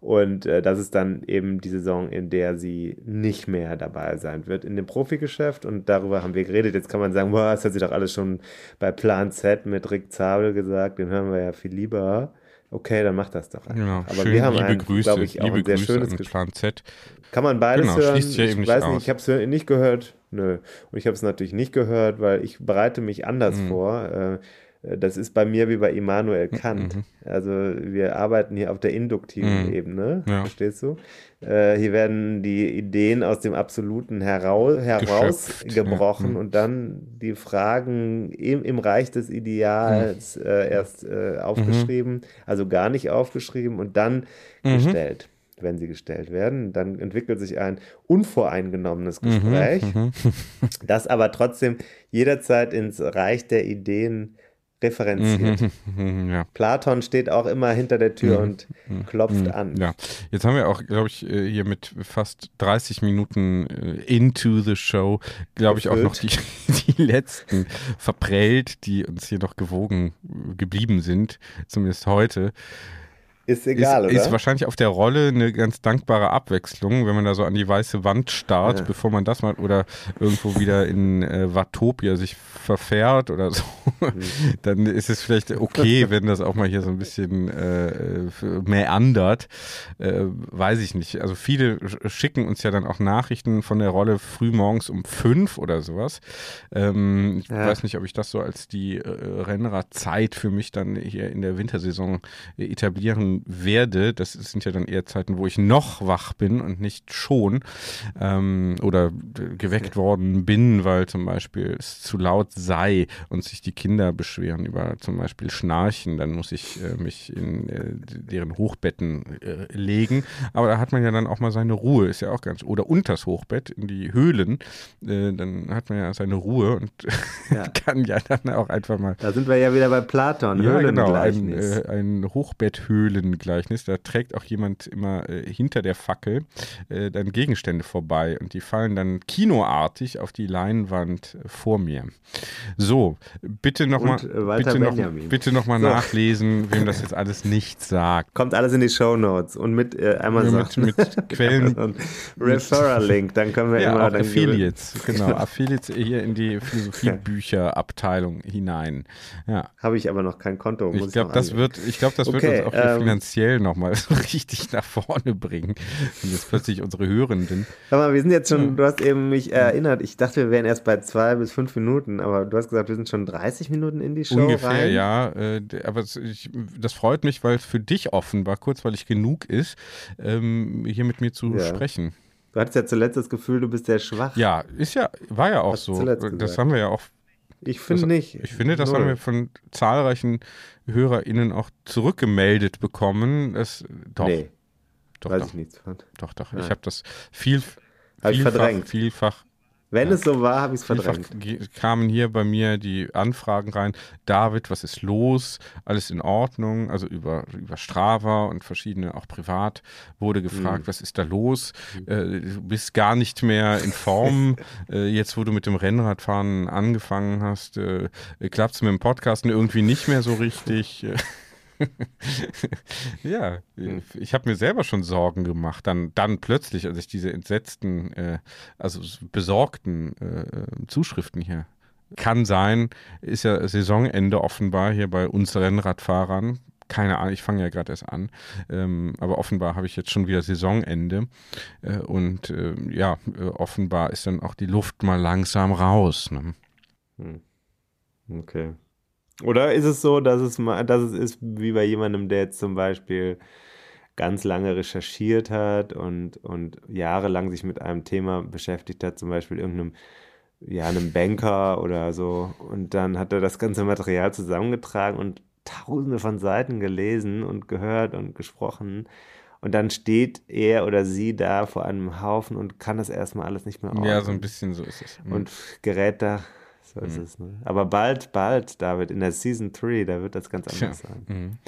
Und äh, das ist dann eben die Saison, in der sie nicht mehr dabei sein wird in dem Profigeschäft. Und darüber haben wir geredet. Jetzt kann man sagen, boah, das hat sie doch alles schon bei Plan Z mit Rick Zabel gesagt. Den hören wir ja viel lieber. Okay, dann macht das doch einfach. Genau. Aber Schön, wir haben liebe Grüße, glaube ich, liebe ein sehr Grüße schönes. Plan Z. Kann man beides genau, hören? Schließt ja ich eben weiß nicht, ich habe es nicht gehört. Nö. Und ich habe es natürlich nicht gehört, weil ich bereite mich anders mhm. vor. Äh, das ist bei mir wie bei Immanuel Kant. Mhm. Also wir arbeiten hier auf der induktiven mhm. Ebene, ja. verstehst du? Äh, hier werden die Ideen aus dem Absoluten herau herausgebrochen ja. und dann die Fragen im, im Reich des Ideals mhm. äh, erst äh, aufgeschrieben, mhm. also gar nicht aufgeschrieben und dann mhm. gestellt wenn sie gestellt werden. Dann entwickelt sich ein unvoreingenommenes mhm, Gespräch, mhm, (laughs) das aber trotzdem jederzeit ins Reich der Ideen referenziert. Mhm, mhm, mhm, ja. Platon steht auch immer hinter der Tür mhm, und mhm, klopft an. Ja, jetzt haben wir auch, glaube ich, äh, hier mit fast 30 Minuten äh, into the show, glaube ich, auch noch die, (laughs) die letzten verprellt, die uns hier noch gewogen geblieben sind, zumindest heute. Ist egal, ist, oder? Ist wahrscheinlich auf der Rolle eine ganz dankbare Abwechslung, wenn man da so an die weiße Wand starrt, ja. bevor man das mal oder irgendwo wieder in äh, Watopia sich verfährt oder so. Mhm. (laughs) Dann ist es vielleicht okay, (laughs) wenn das auch mal hier so ein bisschen äh, meandert. Äh, weiß ich nicht. Also viele schicken uns ja dann auch Nachrichten von der Rolle frühmorgens um fünf oder sowas. Ähm, ich ja. weiß nicht, ob ich das so als die äh, Rennradzeit für mich dann hier in der Wintersaison etablieren werde, das sind ja dann eher Zeiten, wo ich noch wach bin und nicht schon ähm, oder geweckt worden bin, weil zum Beispiel es zu laut sei und sich die Kinder beschweren über zum Beispiel Schnarchen, dann muss ich äh, mich in äh, deren Hochbetten äh, legen. Aber da hat man ja dann auch mal seine Ruhe, ist ja auch ganz, oder unters Hochbett in die Höhlen, äh, dann hat man ja seine Ruhe und ja. (laughs) kann ja dann auch einfach mal. Da sind wir ja wieder bei Platon, ja, genau, ein, äh, ein Hochbetthöhlen Fackeln-Gleichnis. Da trägt auch jemand immer äh, hinter der Fackel äh, dann Gegenstände vorbei und die fallen dann kinoartig auf die Leinwand vor mir. So, bitte nochmal äh, bitte noch, bitte noch mal so. nachlesen, wem das jetzt alles nicht sagt. Kommt alles in die Show Notes und mit äh, Amazon. mit, mit (laughs) Quellen. Referral-Link, dann können wir ja, immer. Auch Affiliates, genau. (laughs) Affiliates hier in die Philosophiebücherabteilung hinein. Ja. Habe ich aber noch kein Konto. Ich glaube, das wird, ich glaube, das okay, wird uns auch ähm, finanziell nochmal (laughs) so richtig nach vorne bringen. Und jetzt plötzlich unsere Hörenden. Aber wir sind jetzt schon, du hast eben mich erinnert, ich dachte, wir wären erst bei zwei bis fünf Minuten, aber du hast gesagt, wir sind schon 30 Minuten in die Show. Ungefähr, rein. ja. Äh, aber das freut mich, weil es für dich offenbar kurzweilig genug ist, ähm, hier mit mir zu ja. sprechen. Du hattest ja zuletzt das Gefühl, du bist sehr schwach. Ja, ist ja, war ja auch so. Das haben wir ja auch. Ich finde nicht. Ich finde, das Null. haben wir von zahlreichen HörerInnen auch zurückgemeldet bekommen. Es, doch. Nee. Doch, Weiß doch. ich nichts von. Doch, doch. Nein. Ich habe das viel, vielfach, vielfach wenn ja. es so war, habe ich es verdrängt. kamen hier bei mir die Anfragen rein. David, was ist los? Alles in Ordnung? Also über, über Strava und verschiedene, auch privat, wurde gefragt, mhm. was ist da los? Mhm. Äh, du bist gar nicht mehr in Form. (laughs) äh, jetzt, wo du mit dem Rennradfahren angefangen hast, äh, klappt es mit dem Podcasten irgendwie nicht mehr so richtig. (laughs) (laughs) ja, hm. ich habe mir selber schon Sorgen gemacht. Dann, dann plötzlich, als ich diese entsetzten, äh, also besorgten äh, Zuschriften hier. Kann sein, ist ja Saisonende offenbar hier bei uns Rennradfahrern. Keine Ahnung, ich fange ja gerade erst an. Ähm, aber offenbar habe ich jetzt schon wieder Saisonende. Äh, und äh, ja, äh, offenbar ist dann auch die Luft mal langsam raus. Ne? Hm. Okay. Oder ist es so, dass es, mal, dass es ist wie bei jemandem, der jetzt zum Beispiel ganz lange recherchiert hat und, und jahrelang sich mit einem Thema beschäftigt hat, zum Beispiel irgendeinem, ja, einem Banker oder so. Und dann hat er das ganze Material zusammengetragen und tausende von Seiten gelesen und gehört und gesprochen. Und dann steht er oder sie da vor einem Haufen und kann das erstmal alles nicht mehr ordnen. Ja, so ein bisschen so ist es. Mhm. Und gerät da so ist mhm. es. Ne? Aber bald, bald, David, in der Season 3, da wird das ganz anders ja. sein. Mhm.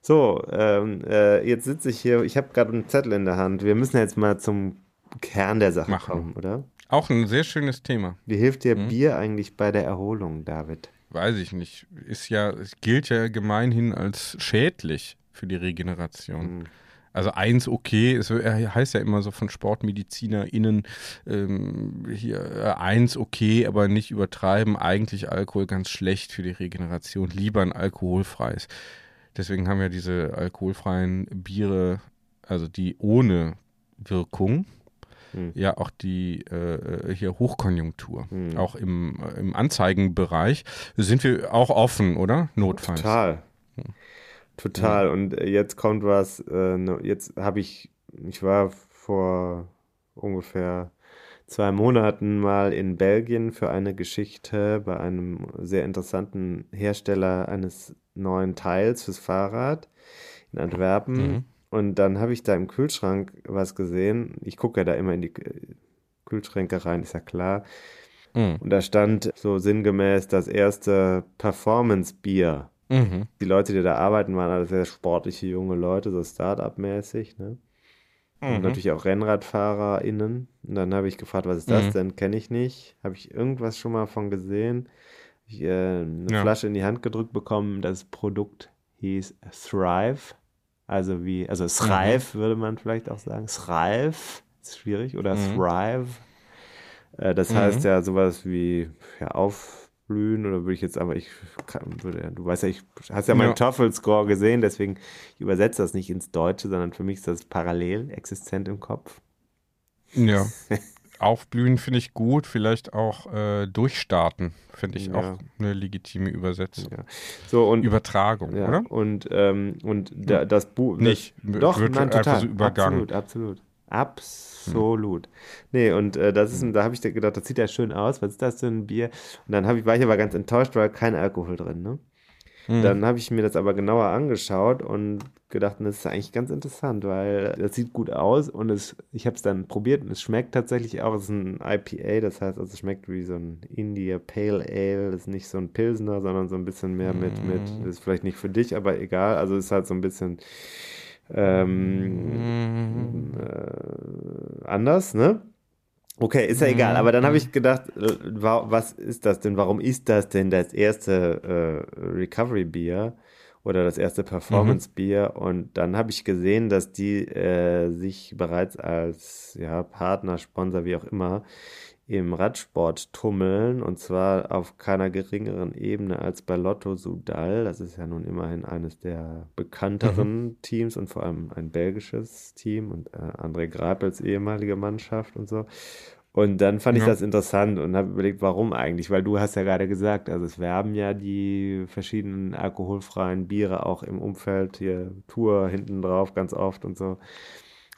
So, ähm, äh, jetzt sitze ich hier, ich habe gerade einen Zettel in der Hand. Wir müssen jetzt mal zum Kern der Sache Machen. kommen, oder? Auch ein sehr schönes Thema. Wie hilft dir mhm. Bier eigentlich bei der Erholung, David? Weiß ich nicht. Ist ja, es gilt ja gemeinhin als schädlich für die Regeneration. Also eins okay, es heißt ja immer so von SportmedizinerInnen, ähm, hier äh, eins okay, aber nicht übertreiben. Eigentlich Alkohol ganz schlecht für die Regeneration. Lieber ein alkoholfreies. Deswegen haben ja diese alkoholfreien Biere, also die ohne Wirkung, hm. ja auch die äh, hier Hochkonjunktur. Hm. Auch im, äh, im Anzeigenbereich sind wir auch offen, oder? Notfalls. Total. Total. Und jetzt kommt was, äh, jetzt habe ich, ich war vor ungefähr zwei Monaten mal in Belgien für eine Geschichte bei einem sehr interessanten Hersteller eines neuen Teils fürs Fahrrad in Antwerpen. Mhm. Und dann habe ich da im Kühlschrank was gesehen. Ich gucke ja da immer in die Kühlschränke rein, ist ja klar. Mhm. Und da stand so sinngemäß das erste Performance-Bier Mhm. Die Leute, die da arbeiten, waren alle sehr sportliche junge Leute, so Start-up-mäßig. Ne? Und mhm. natürlich auch RennradfahrerInnen. Und dann habe ich gefragt, was ist das mhm. denn? Kenne ich nicht. Habe ich irgendwas schon mal von gesehen? Ich, äh, eine ja. Flasche in die Hand gedrückt bekommen. Das Produkt hieß Thrive. Also wie, also Thrive mhm. würde man vielleicht auch sagen. Thrive ist schwierig. Oder mhm. Thrive. Äh, das heißt mhm. ja sowas wie ja, auf blühen oder würde ich jetzt aber ich kann, würde, du weißt ja, ich hast ja meinen ja. TOEFL-Score gesehen, deswegen ich übersetze das nicht ins Deutsche, sondern für mich ist das parallel existent im Kopf. Ja. (laughs) Aufblühen finde ich gut, vielleicht auch äh, durchstarten, finde ich ja. auch eine legitime Übersetzung. Ja. So, und, Übertragung, ja, oder? Und, ähm, und da, das Buch. Nicht, doch, wird nein, total. so übergangen. Absolut, absolut. Absolut. Hm. Nee, und äh, das ist ein, da habe ich gedacht, das sieht ja schön aus. Was ist das für ein Bier? Und dann ich, war ich aber ganz enttäuscht, weil kein Alkohol drin, ne? Mhm. Dann habe ich mir das aber genauer angeschaut und gedacht, das ist eigentlich ganz interessant, weil das sieht gut aus und es, ich habe es dann probiert und es schmeckt tatsächlich auch. Es ist ein IPA, das heißt, also es schmeckt wie so ein India Pale Ale. Das ist nicht so ein Pilsner, sondern so ein bisschen mehr mit, mit, das ist vielleicht nicht für dich, aber egal. Also es ist halt so ein bisschen ähm, äh, anders, ne? Okay, ist ja egal, aber dann habe ich gedacht, äh, was ist das denn? Warum ist das denn das erste äh, Recovery Bier oder das erste Performance Bier? Mhm. Und dann habe ich gesehen, dass die äh, sich bereits als ja, Partner, Sponsor, wie auch immer, im Radsport tummeln und zwar auf keiner geringeren Ebene als bei Lotto Sudal. Das ist ja nun immerhin eines der bekannteren mhm. Teams und vor allem ein belgisches Team und äh, André Greipels ehemalige Mannschaft und so. Und dann fand ja. ich das interessant und habe überlegt, warum eigentlich? Weil du hast ja gerade gesagt, also es werben ja die verschiedenen alkoholfreien Biere auch im Umfeld hier Tour hinten drauf ganz oft und so.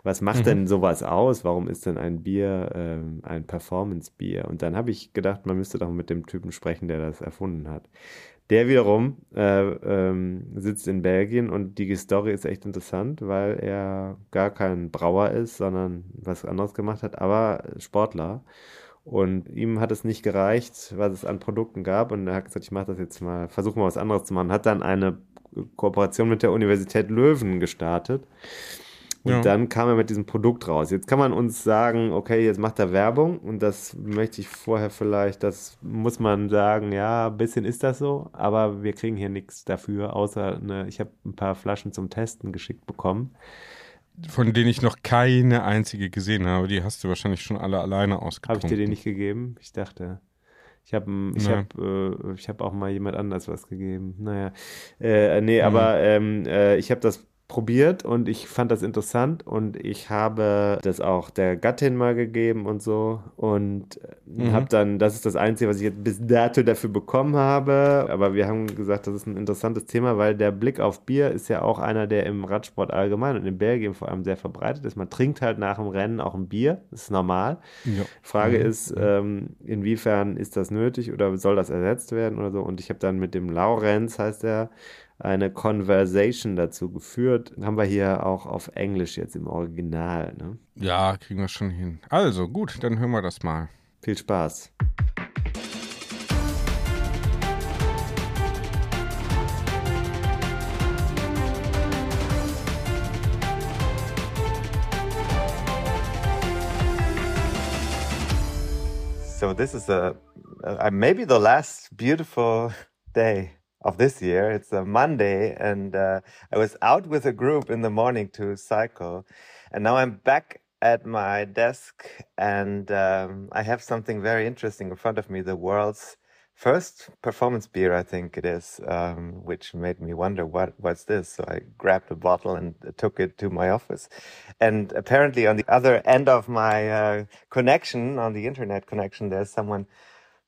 Was macht mhm. denn sowas aus? Warum ist denn ein Bier ähm, ein Performance-Bier? Und dann habe ich gedacht, man müsste doch mit dem Typen sprechen, der das erfunden hat. Der wiederum äh, ähm, sitzt in Belgien und die Story ist echt interessant, weil er gar kein Brauer ist, sondern was anderes gemacht hat, aber Sportler. Und ihm hat es nicht gereicht, was es an Produkten gab. Und er hat gesagt, ich mache das jetzt mal, versuche mal was anderes zu machen. Hat dann eine Kooperation mit der Universität Löwen gestartet und ja. dann kam er mit diesem Produkt raus. Jetzt kann man uns sagen, okay, jetzt macht er Werbung und das möchte ich vorher vielleicht, das muss man sagen, ja, ein bisschen ist das so, aber wir kriegen hier nichts dafür, außer eine, ich habe ein paar Flaschen zum Testen geschickt bekommen. Von denen ich noch keine einzige gesehen habe. Die hast du wahrscheinlich schon alle alleine ausgetrunken. Habe ich dir die nicht gegeben? Ich dachte. Ich habe ich hab, äh, ich hab auch mal jemand anders was gegeben. Naja. Äh, nee, mhm. aber ähm, äh, ich habe das probiert und ich fand das interessant und ich habe das auch der Gattin mal gegeben und so und mhm. habe dann, das ist das Einzige, was ich jetzt bis dato dafür bekommen habe, aber wir haben gesagt, das ist ein interessantes Thema, weil der Blick auf Bier ist ja auch einer, der im Radsport allgemein und in Belgien vor allem sehr verbreitet ist. Man trinkt halt nach dem Rennen auch ein Bier, das ist normal. Ja. Frage mhm. ist, ähm, inwiefern ist das nötig oder soll das ersetzt werden oder so und ich habe dann mit dem Laurenz, heißt er, eine Conversation dazu geführt. Haben wir hier auch auf Englisch jetzt im Original. Ne? Ja, kriegen wir schon hin. Also gut, dann hören wir das mal. Viel Spaß. So this is a, a maybe the last beautiful day of this year. It's a Monday, and uh, I was out with a group in the morning to cycle, and now I'm back at my desk, and um, I have something very interesting in front of me. The world's first performance beer, I think it is, um, which made me wonder what what's this. So I grabbed a bottle and took it to my office, and apparently on the other end of my uh, connection, on the internet connection, there's someone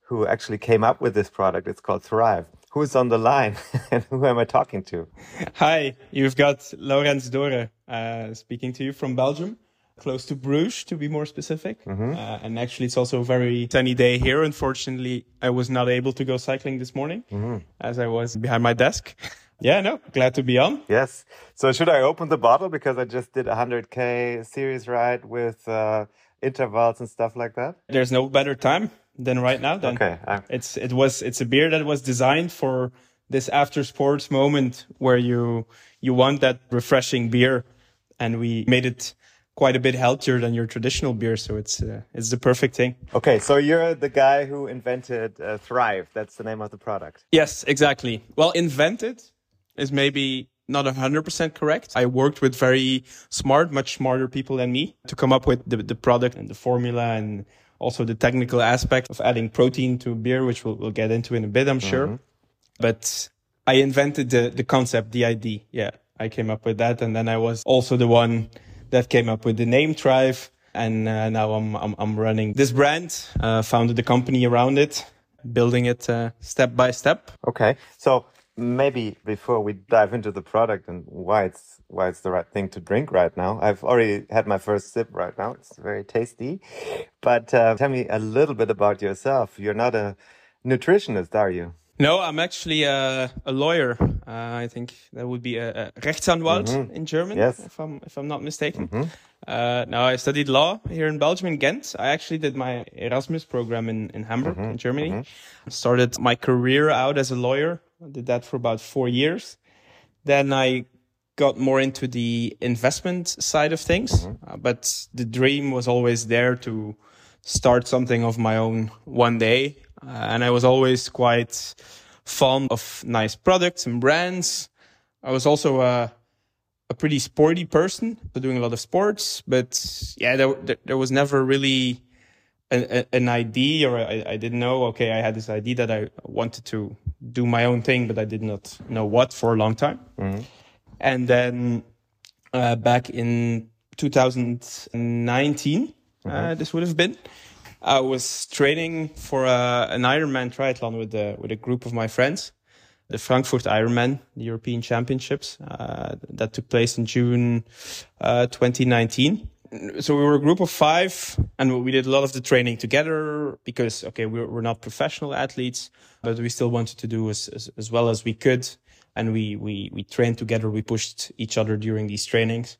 who actually came up with this product. It's called Thrive who's on the line (laughs) and who am I talking to? Hi, you've got Laurens Dore uh, speaking to you from Belgium, close to Bruges to be more specific. Mm-hmm. Uh, and actually, it's also a very sunny day here. Unfortunately, I was not able to go cycling this morning mm-hmm. as I was behind my desk. (laughs) Yeah, no, glad to be on. Yes. So should I open the bottle because I just did a 100k series ride with uh, intervals and stuff like that? There's no better time than right now. Then okay, I'm... it's it was it's a beer that was designed for this after sports moment where you you want that refreshing beer, and we made it quite a bit healthier than your traditional beer. So it's uh, it's the perfect thing. Okay, so you're the guy who invented uh, Thrive. That's the name of the product. Yes, exactly. Well, invented is maybe not 100% correct. I worked with very smart, much smarter people than me to come up with the, the product and the formula and also the technical aspect of adding protein to beer, which we'll, we'll get into in a bit, I'm sure. Mm-hmm. But I invented the, the concept, the ID. Yeah, I came up with that. And then I was also the one that came up with the name Thrive. And uh, now I'm, I'm, I'm, running this brand, uh, founded the company around it, building it uh, step by step. Okay. So maybe before we dive into the product and why it's why it's the right thing to drink right now. I've already had my first sip right now. It's very tasty. But uh, tell me a little bit about yourself. You're not a nutritionist, are you? No, I'm actually a, a lawyer. Uh, I think that would be a, a Rechtsanwalt in German, Yes. if I'm if I'm not mistaken. Uh, now I studied law here in Belgium in Ghent. I actually did my Erasmus program in in Hamburg in Germany. Started my career out as a lawyer. I did that for about four years. Then I got more into the investment side of things, uh, but the dream was always there to start something of my own one day. Uh, and I was always quite fond of nice products and brands. I was also a, a pretty sporty person, so doing a lot of sports, but yeah, there, there, there was never really a- an idea or I, I didn't know, okay, I had this idea that I wanted to do my own thing, but I did not know what for a long time. And then uh, back in 2019, uh, this would have been. I was training for a, an Ironman triathlon with a, with a group of my friends, the Frankfurt Ironman, the European Championships, uh, that took place in June uh, 2019. So we were a group of five, and we did a lot of the training together because, okay, we're, we're not professional athletes, but we still wanted to do as, as, as well as we could. And we, we, we trained together. We pushed each other during these trainings.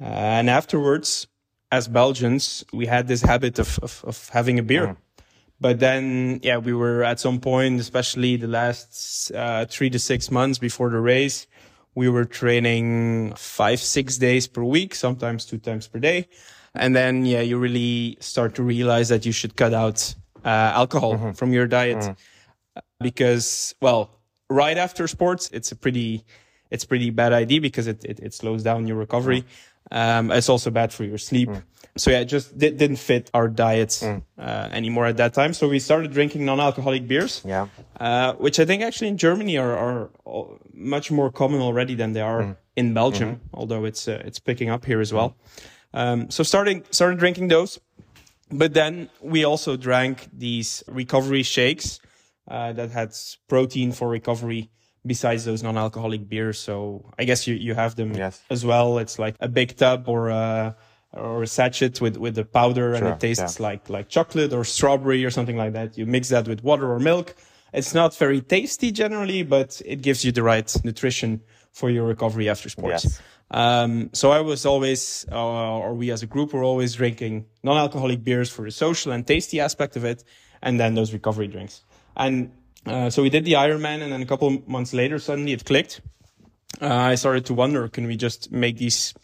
Uh, and afterwards, as Belgians, we had this habit of, of, of having a beer. But then, yeah, we were at some point, especially the last uh, three to six months before the race, we were training five, six days per week, sometimes two times per day. And then, yeah, you really start to realize that you should cut out uh, alcohol mm-hmm. from your diet mm-hmm. because, well, right after sports, it's a pretty, it's pretty bad idea because it, it, it slows down your recovery. Mm-hmm. Um, it's also bad for your sleep. So yeah, it just di- didn't fit our diets uh, anymore at that time. So we started drinking non-alcoholic beers, Yeah. uh, which I think actually in Germany are, are much more common already than they are in Belgium, although it's uh, it's picking up here as well. Um, so starting started drinking those, but then we also drank these recovery shakes uh, that had protein for recovery besides those non-alcoholic beers. So I guess you, you have them Yes. as well. It's like a big tub or a, or a sachet with, with the powder and it tastes yeah. like, like chocolate or strawberry or something like that. You mix that with water or milk. It's not very tasty generally, but it gives you the right nutrition for your recovery after sports. Yes. Um, so I was always, uh, or we as a group were always drinking non-alcoholic beers for the social and tasty aspect of it, and then those recovery drinks. And uh, so we did the Ironman, and then a couple months later, suddenly it clicked. Uh, I started to wonder, can we just make these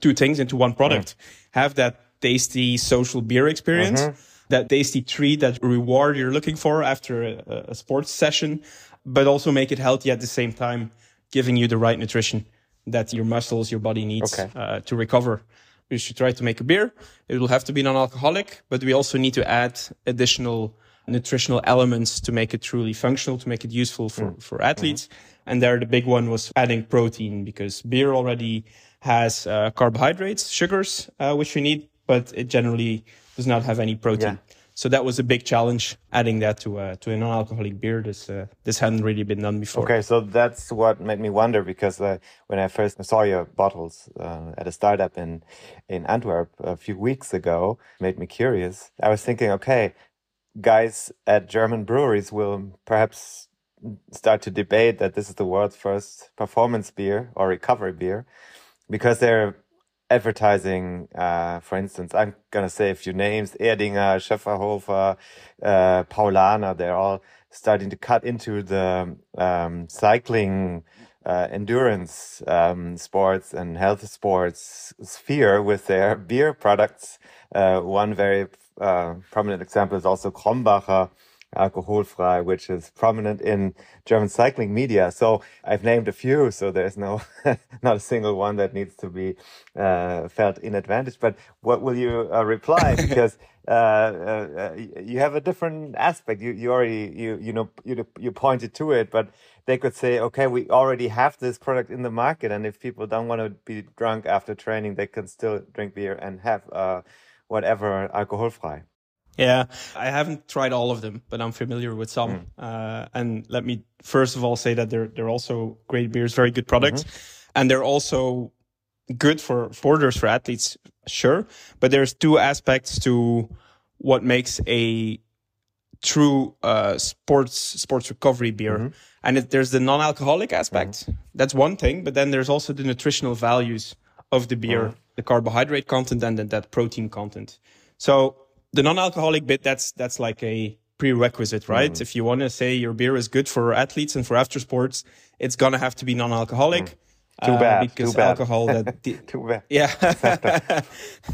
two things into one product? Have that tasty social beer experience, that tasty treat, that reward you're looking for after a, a sports session, but also make it healthy at the same time, giving you the right nutrition that your muscles, your body needs Okay. uh, to recover. We should try to make a beer. It will have to be non-alcoholic, but we also need to add additional nutritional elements to make it truly functional, to make it useful for, for athletes. And there, the big one was adding protein because beer already has uh, carbohydrates, sugars, uh, which we need, but it generally does not have any protein. Yeah. So that was a big challenge, adding that to uh, to a non-alcoholic beer. This uh, this hadn't really been done before. Okay, so that's what made me wonder because uh, when I first saw your bottles uh, at a startup in in Antwerp a few weeks ago, made me curious. I was thinking, okay, guys at German breweries will perhaps start to debate that this is the world's first performance beer or recovery beer because they're advertising, uh, for instance, I'm going to say a few names, Erdinger, Schäferhofer, uh, Paulaner, they're all starting to cut into the um, cycling, uh, endurance um, sports and health sports sphere with their beer products. Uh, one very uh, prominent example is also Krombacher, alcoholfrei, which is prominent in German cycling media. So I've named a few, so there's no, (laughs) not a single one that needs to be uh, felt in advantage. But what will you uh, reply? (laughs) Because uh, uh, uh, you have a different aspect. You you already you you know you you pointed to it, but they could say, okay, we already have this product in the market, and if people don't want to be drunk after training, they can still drink beer and have uh, alcohol free. Yeah, I haven't tried all of them, but I'm familiar with some. Uh, and let me first of all say that they're they're also great beers, very good products, and they're also good for sporters for athletes, sure. But there's two aspects to what makes a true uh, sports sports recovery beer. Mm-hmm. And it, there's the non-alcoholic aspect. That's one thing, but then there's also the nutritional values of the beer, Mm-hmm. the carbohydrate content and then that protein content. So the non-alcoholic bit, that's that's like a prerequisite, right? Mm-hmm. If you want to say your beer is good for athletes and for after sports, it's gonna have to be non-alcoholic. Mm. Too uh, bad, because too bad. alcohol that (laughs) Too bad. yeah. (laughs)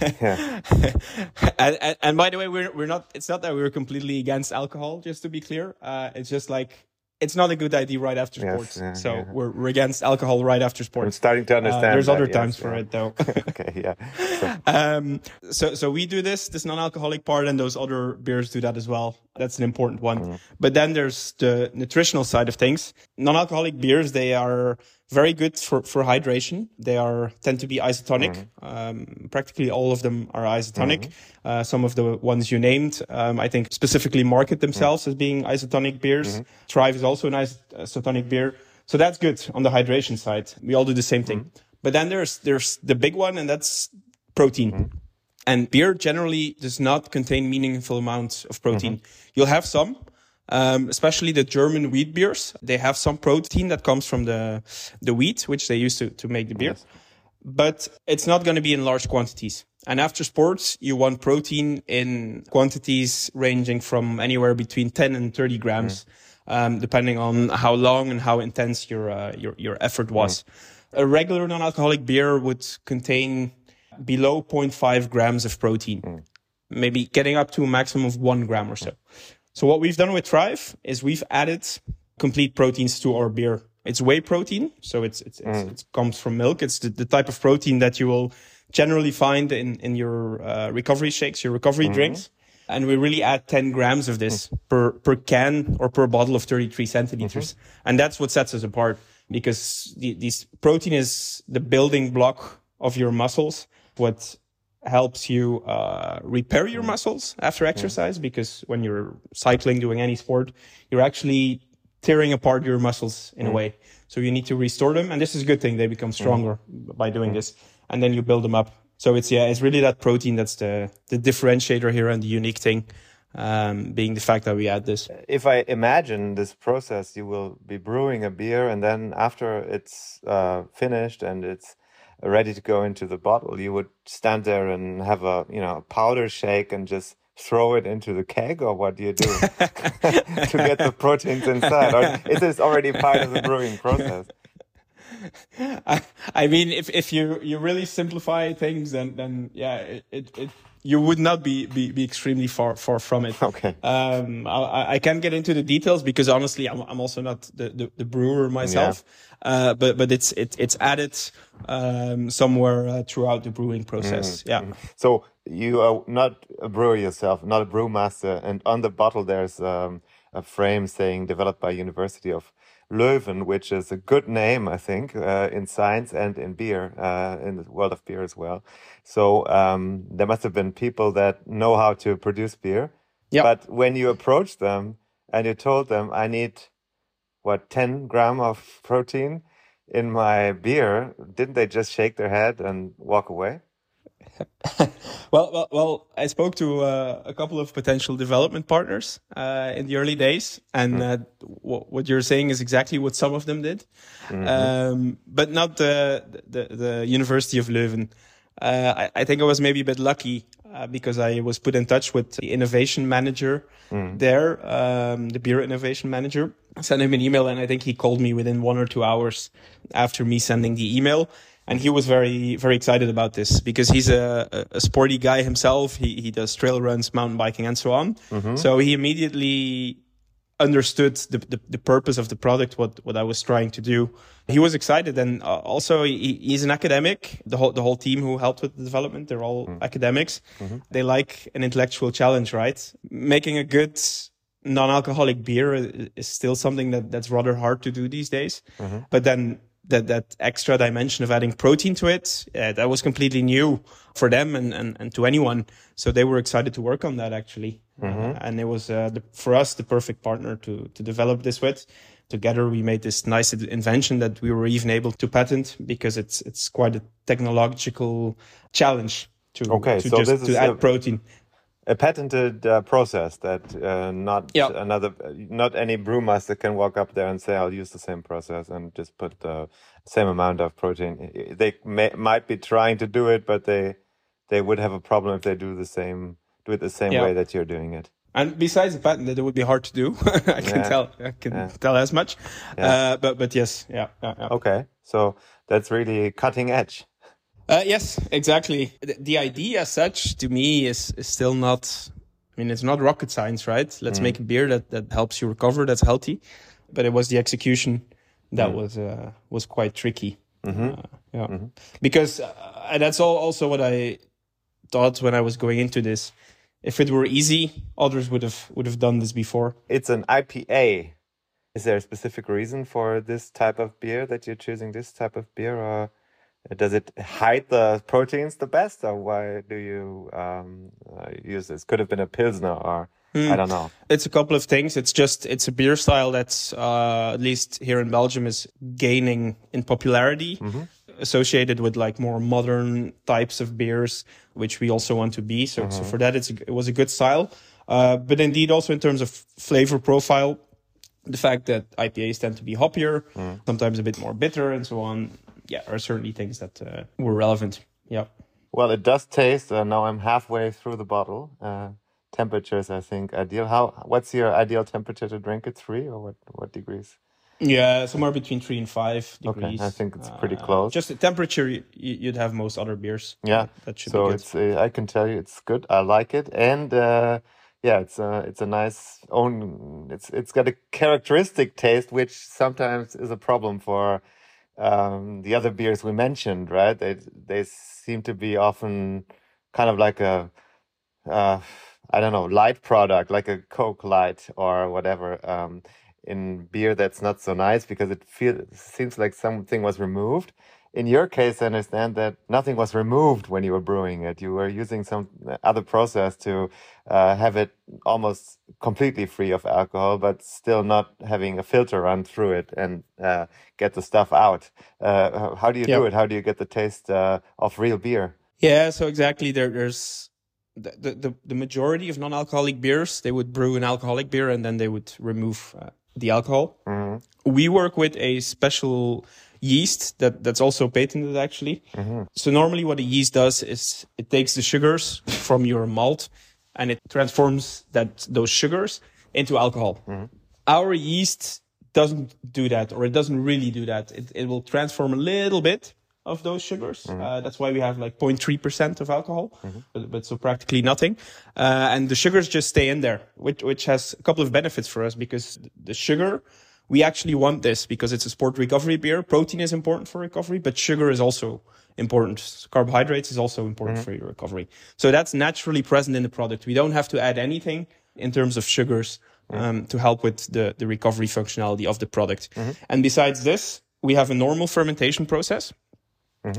Yeah. (laughs) and, and, and by the way, we're we're not. It's not that we're completely against alcohol. Just to be clear, uh, it's just like it's not a good idea right after Yes, sports. yeah, so yeah. we're we're against alcohol right after sports. I'm starting to Uh, understand. there's that, other yes, times for it though. (laughs) okay, yeah. So, (laughs) um, so so we do this this non-alcoholic part, and those other beers do that as well. That's an important one. Mm-hmm. But then there's the nutritional side of things. Non-alcoholic beers they are very good for for hydration. They are tend to be isotonic. Mm-hmm. Um, practically all of them are isotonic. Uh, some of the ones you named, um, I think, specifically market themselves Mm-hmm. as being isotonic beers. Thrive is also an is- isotonic beer. So that's good on the hydration side. We all do the same thing. But then there's there's the big one, and that's protein. And beer generally does not contain meaningful amounts of protein. You'll have some, um, especially the German wheat beers. They have some protein that comes from the the wheat, which they use to, to make the beer. But it's not going to be in large quantities. And after sports, you want protein in quantities ranging from anywhere between 10 and 30 grams, um, depending on how long and how intense your uh, your your effort was. A regular non-alcoholic beer would contain below 0.5 grams of protein, maybe getting up to a maximum of one gram or so. So what we've done with Thrive is we've added complete proteins to our beer. It's whey protein, so it's, it's, it's mm. it comes from milk. It's the, the type of protein that you will generally find in in your uh, recovery shakes, your recovery mm. drinks. And we really add 10 grams of this mm. per per can or per bottle of 33 centiliters, mm-hmm. and that's what sets us apart because the, this protein is the building block of your muscles. What helps you uh, repair your muscles after exercise because when you're cycling, doing any sport, you're actually tearing apart your muscles in a way. So you need to restore them. And this is a good thing. They become stronger by doing this. And then you build them up. So it's, yeah, it's really that protein that's the, the differentiator here and the unique thing, um, being the fact that we add this. if I imagine this process, you will be brewing a beer, and then after it's uh, finished and it's ready to go into the bottle, you would stand there and have a you know a powder shake and just throw it into the keg, or what do you do (laughs) to get the (laughs) proteins inside? Or is this already part of the brewing process? (laughs) (laughs) I, I mean, if, if you, you really simplify things, then, then yeah, it, it, it you would not be, be, be extremely far, far from it. Okay. Um, I, I can't get into the details because honestly, I'm, I'm also not the, the, the brewer myself. Yeah. Uh, but, but it's, it, it's added, um, somewhere uh, throughout the brewing process. Yeah. So you are not a brewer yourself, not a brewmaster, and on the bottle there's um, a frame saying developed by University of Leuven, which is a good name, I think, uh, in science and in beer, uh, in the world of beer as well. So um, there must have been people that know how to produce beer. Yeah. But when you approached them and you told them, I need what 10 gram of protein in my beer, didn't they just shake their head and walk away? (laughs) Well, well, well. I spoke to uh, a couple of potential development partners uh, in the early days, and uh, what, what you're saying is exactly what some of them did, um, but not the, the the University of Leuven. Uh, I, I think I was maybe a bit lucky uh, because I was put in touch with the innovation manager there, um, the bureau innovation manager. I sent him an email, and I think he called me within one or two hours after me sending the email and he was very very excited about this because he's a, a, sporty guy himself. He he does trail runs, mountain biking, and so on. Mm-hmm. So he immediately understood the, the the purpose of the product, what what I was trying to do. He was excited, and uh, also he, he's an academic. The whole the whole team who helped with the development, they're all mm. academics. Mm-hmm. They like an intellectual challenge, right? Making a good non-alcoholic beer is still something that that's rather hard to do these days. Mm-hmm. But then that that extra dimension of adding protein to it, uh, that was completely new for them and, and, and to anyone. So they were excited to work on that actually. Uh, and it was uh, the, for us the perfect partner to to develop this with. Together we made this nice invention that we were even able to patent because it's it's quite a technological challenge to, Okay, to so just this to add a- protein. A patented uh, process that uh, not Yeah. another, not any brewmaster can walk up there and say, "I'll use the same process and just put the same amount of protein." They may, might be trying to do it, but they they would have a problem if they do the same do it the same Yeah. way that you're doing it. And besides the patent, that it would be hard to do. (laughs) I can Yeah. tell. I can Yeah. tell as much. Yeah. Uh, but but yes, yeah. Okay, so that's really cutting edge. Uh, yes, exactly. The, the idea as such to me is, is still not, I mean, it's not rocket science, right? Let's make a beer that, that helps you recover, that's healthy. But it was the execution that was, uh, was quite tricky. Uh, yeah. Because, uh, and that's all also what I thought when I was going into this. If it were easy, others would have, would have done this before. It's an IPA. Is there a specific reason for this type of beer that you're choosing this type of beer, or does it hide the proteins the best, or why do you um, uh, use this? Could have been a pilsner, or I don't know. It's a couple of things. It's just it's a beer style that's uh, at least here in Belgium is gaining in popularity, associated with like more modern types of beers, which we also want to be. So, so for that, it's a, it was a good style. Uh, but indeed, also in terms of flavor profile, the fact that IPAs tend to be hoppier, sometimes a bit more bitter, and so on. Yeah, are certainly things that uh, were relevant. Yeah. Well, it does taste. Uh, now I'm halfway through the bottle. Uh, temperatures, I think, ideal. How? What's your ideal temperature to drink it? Three or what? What degrees? Yeah, somewhere between three and five degrees. Okay. I think it's pretty Uh, close. Just the temperature you'd have most other beers. Yeah, that should so be good. it's uh, I can tell you it's good. I like it, and uh, yeah, it's a it's a nice own. It's it's got a characteristic taste, which sometimes is a problem for um, the other beers we mentioned. Right? They they seem to be often kind of like a uh, I don't know light product, like a Coke Light or whatever. Um, in beer that's not so nice because it feels seems like something was removed in your case, I understand that nothing was removed when you were brewing it. You were using some other process to uh, have it almost completely free of alcohol, but still not having a filter run through it and uh, get the stuff out. Uh, how do you do it? How do you get the taste uh, of real beer? Yeah, so exactly. There, there's the, the the majority of non-alcoholic beers. They would brew an alcoholic beer and then they would remove uh, the alcohol. We work with a special yeast that that's also patented actually. So normally, what a yeast does is it takes the sugars from your malt and it transforms that those sugars into alcohol. Our yeast doesn't do that, or it doesn't really do that. It it will transform a little bit of those sugars. Uh, that's why we have like 0.3% of alcohol, but, but so practically nothing. Uh, and the sugars just stay in there, which, which has a couple of benefits for us because the sugar, we actually want this because it's a sport recovery beer. Protein is important for recovery, but sugar is also important. Carbohydrates is also important mm-hmm. for your recovery. So that's naturally present in the product. We don't have to add anything in terms of sugars mm-hmm. um, to help with the, the recovery functionality of the product. Mm-hmm. And besides this, we have a normal fermentation process.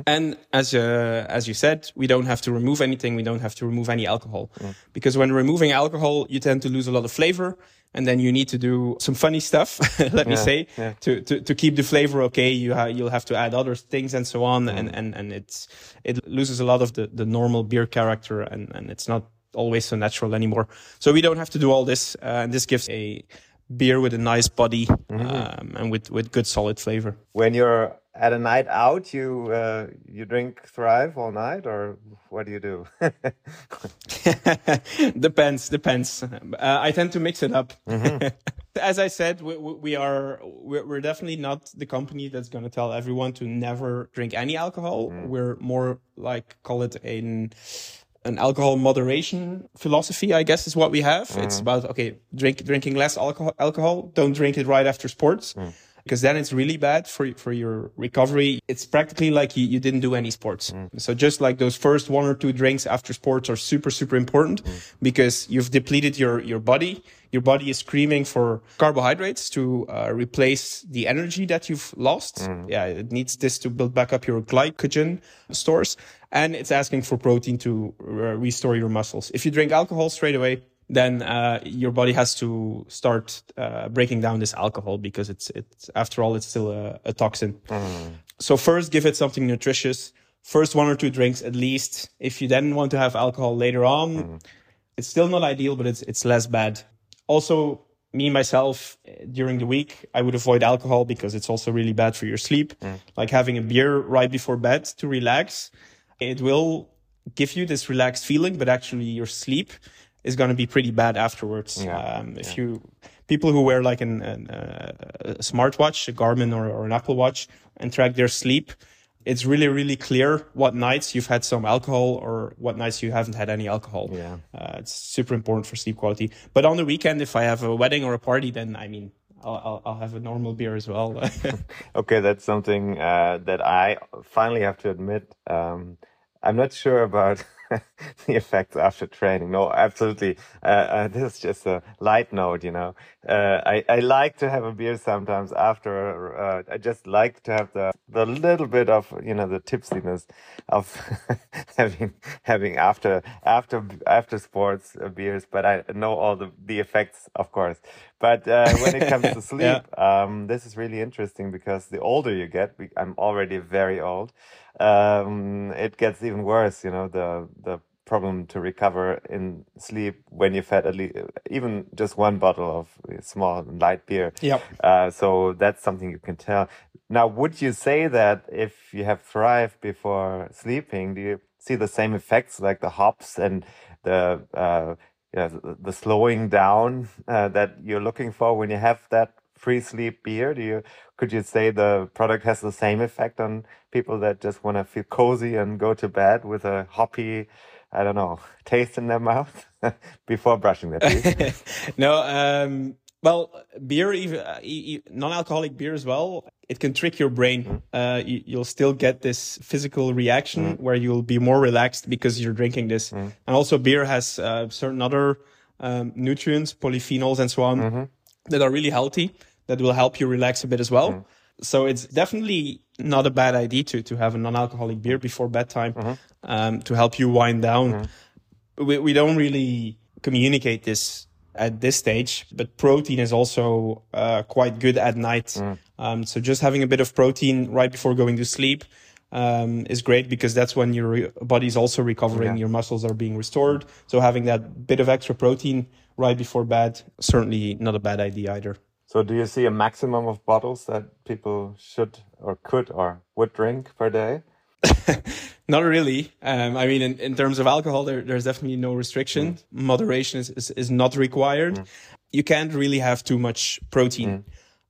And as uh, as you said, we don't have to remove anything. We don't have to remove any alcohol, because when removing alcohol, you tend to lose a lot of flavor, and then you need to do some funny stuff. (laughs) let me say yeah. to, to to keep the flavor okay. You ha- you'll have to add other things and so on, and and and it's it loses a lot of the the normal beer character, and and it's not always so natural anymore. So we don't have to do all this, uh, and this gives a beer with a nice body um, and with with good solid flavor. When you're at a night out, you uh, you drink Thrive all night, or what do you do? (laughs) depends depends. Uh, i tend to mix it up. (laughs) As i said we, we are we're, we're definitely not the company that's going to tell everyone to never drink any alcohol. We're more like call it an an alcohol moderation philosophy i guess is what we have. It's about okay drink drinking less alcohol alcohol don't drink it right after sports because then it's really bad for for your recovery. It's practically like you, you didn't do any sports. So just like those first one or two drinks after sports are super super important because you've depleted your your body. Your body is screaming for carbohydrates to uh, replace the energy that you've lost. Yeah, it needs this to build back up your glycogen stores, and it's asking for protein to uh, restore your muscles. If you drink alcohol straight away, then uh, your body has to start uh, breaking down this alcohol because it's it's after all it's still a, a toxin. So first, give it something nutritious. First one or two drinks at least. If you then want to have alcohol later on, it's still not ideal, but it's it's less bad. Also, me myself during the week, I would avoid alcohol because it's also really bad for your sleep. Like having a beer right before bed to relax, it will give you this relaxed feeling, but actually your sleep is going to be pretty bad afterwards. Yeah, Um, if you people who wear like an, an uh, a smartwatch, a Garmin or, or an Apple Watch, and track their sleep, it's really really clear what nights you've had some alcohol or what nights you haven't had any alcohol. Yeah. Uh, it's super important for sleep quality. But on the weekend, if I have a wedding or a party, then I mean, I'll, I'll, I'll have a normal beer as well. (laughs) Okay, that's something uh, that I finally have to admit. Um, I'm not sure about (laughs) (laughs) the effects after training. No, absolutely. Uh, uh, (laughs) this is just a light note, you know. Uh, I, I like to have a beer sometimes after. Uh, I just like to have the the little bit of you know the tipsiness of (laughs) having having after after after sports uh, beers. But I know all the the effects, of course. But uh, when it comes to sleep, um, this is really interesting because the older you get, I'm already very old. Um, it gets even worse. You know the the problem to recover in sleep when you've had at least even just one bottle of small light beer. Yep. Uh, so that's something you can tell. Now, would you say that if you have thrived before sleeping, do you see the same effects like the hops and the uh, you know, the, the slowing down uh, that you're looking for when you have that pre-sleep beer? Do you could you say the product has the same effect on people that just want to feel cozy and go to bed with a hoppy, I don't know, taste in their mouth (laughs) before brushing their teeth? (laughs) no, um, well, beer, even uh, e- e- non-alcoholic beer as well, it can trick your brain. Uh, you, you'll still get this physical reaction where you'll be more relaxed because you're drinking this. And also, beer has uh, certain other um, nutrients, polyphenols, and so on that are really healthy that will help you relax a bit as well. So it's definitely not a bad idea to to have a non-alcoholic beer before bedtime um, to help you wind down. We we don't really communicate this at this stage, but protein is also uh, quite good at night. Um, so just having a bit of protein right before going to sleep um, is great because that's when your re- body is also recovering, your muscles are being restored. So having that bit of extra protein right before bed certainly not a bad idea either. So, do you see a maximum of bottles that people should or could or would drink per day? (laughs) Not really. Um, I mean, in, in terms of alcohol, there, there's definitely no restriction. Moderation is, is, is not required. You can't really have too much protein.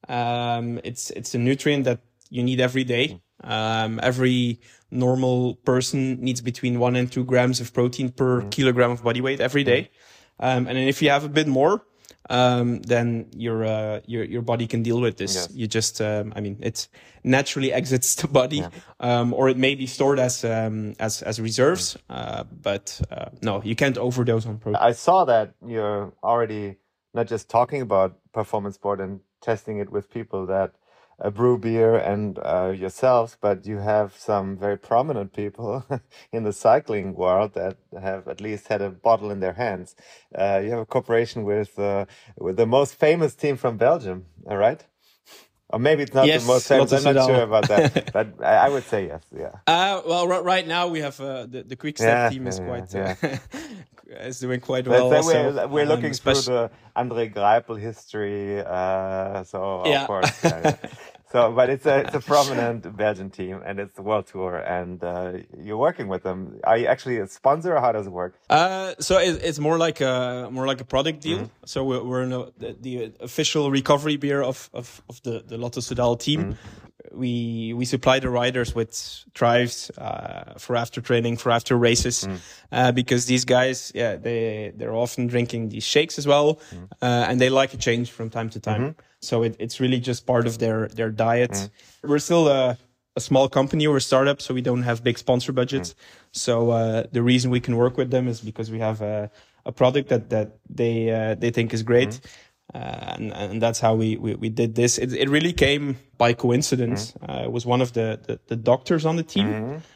Um, it's it's a nutrient that you need every day. Um, every normal person needs between one and two grams of protein per kilogram of body weight every day. Um, and then if you have a bit more, um, then your uh, your your body can deal with this. Yes. You just, um, I mean, it naturally (laughs) exits the body, um, or it may be stored as um, as as reserves. Uh, but uh, no, you can't overdose on protein. I saw that you're already not just talking about performance sport and testing it with people that uh, brew beer and uh, yourselves, but you have some very prominent people (laughs) in the cycling world that have at least had a bottle in their hands. Uh, you have a cooperation with uh, with the most famous team from Belgium, all right? Or maybe it's not Yes, the most famous. I'm not sure about that, (laughs) but I, I would say yes. Yeah. Uh, well, ri- right now we have uh, the the quick step Yeah, team is yeah, quite yeah, Uh, (laughs) is doing quite well. also. we're, we're Um, looking through the Andre Greipel history, uh, so of Yeah. course. yeah, yeah. (laughs) So, but it's a it's a prominent Belgian team, and it's the world tour, and uh, you're working with them. Are you actually a sponsor, or how does it work? Uh, so it, it's more like a more like a product deal. So we're, we're in a, the, the official recovery beer of of, of the the Lotto Soudal team. We we supply the riders with drives uh, for after training, for after races, uh, because these guys, yeah, they they're often drinking these shakes as well, uh, and they like a change from time to time. So it, it's really just part of their their diet. We're still a a small company or a startup, so we don't have big sponsor budgets. So uh, the reason we can work with them is because we have a, a product that that they uh, they think is great, uh, and, and that's how we, we, we did this. It, it really came by coincidence. Uh, it was one of the, the, the doctors on the team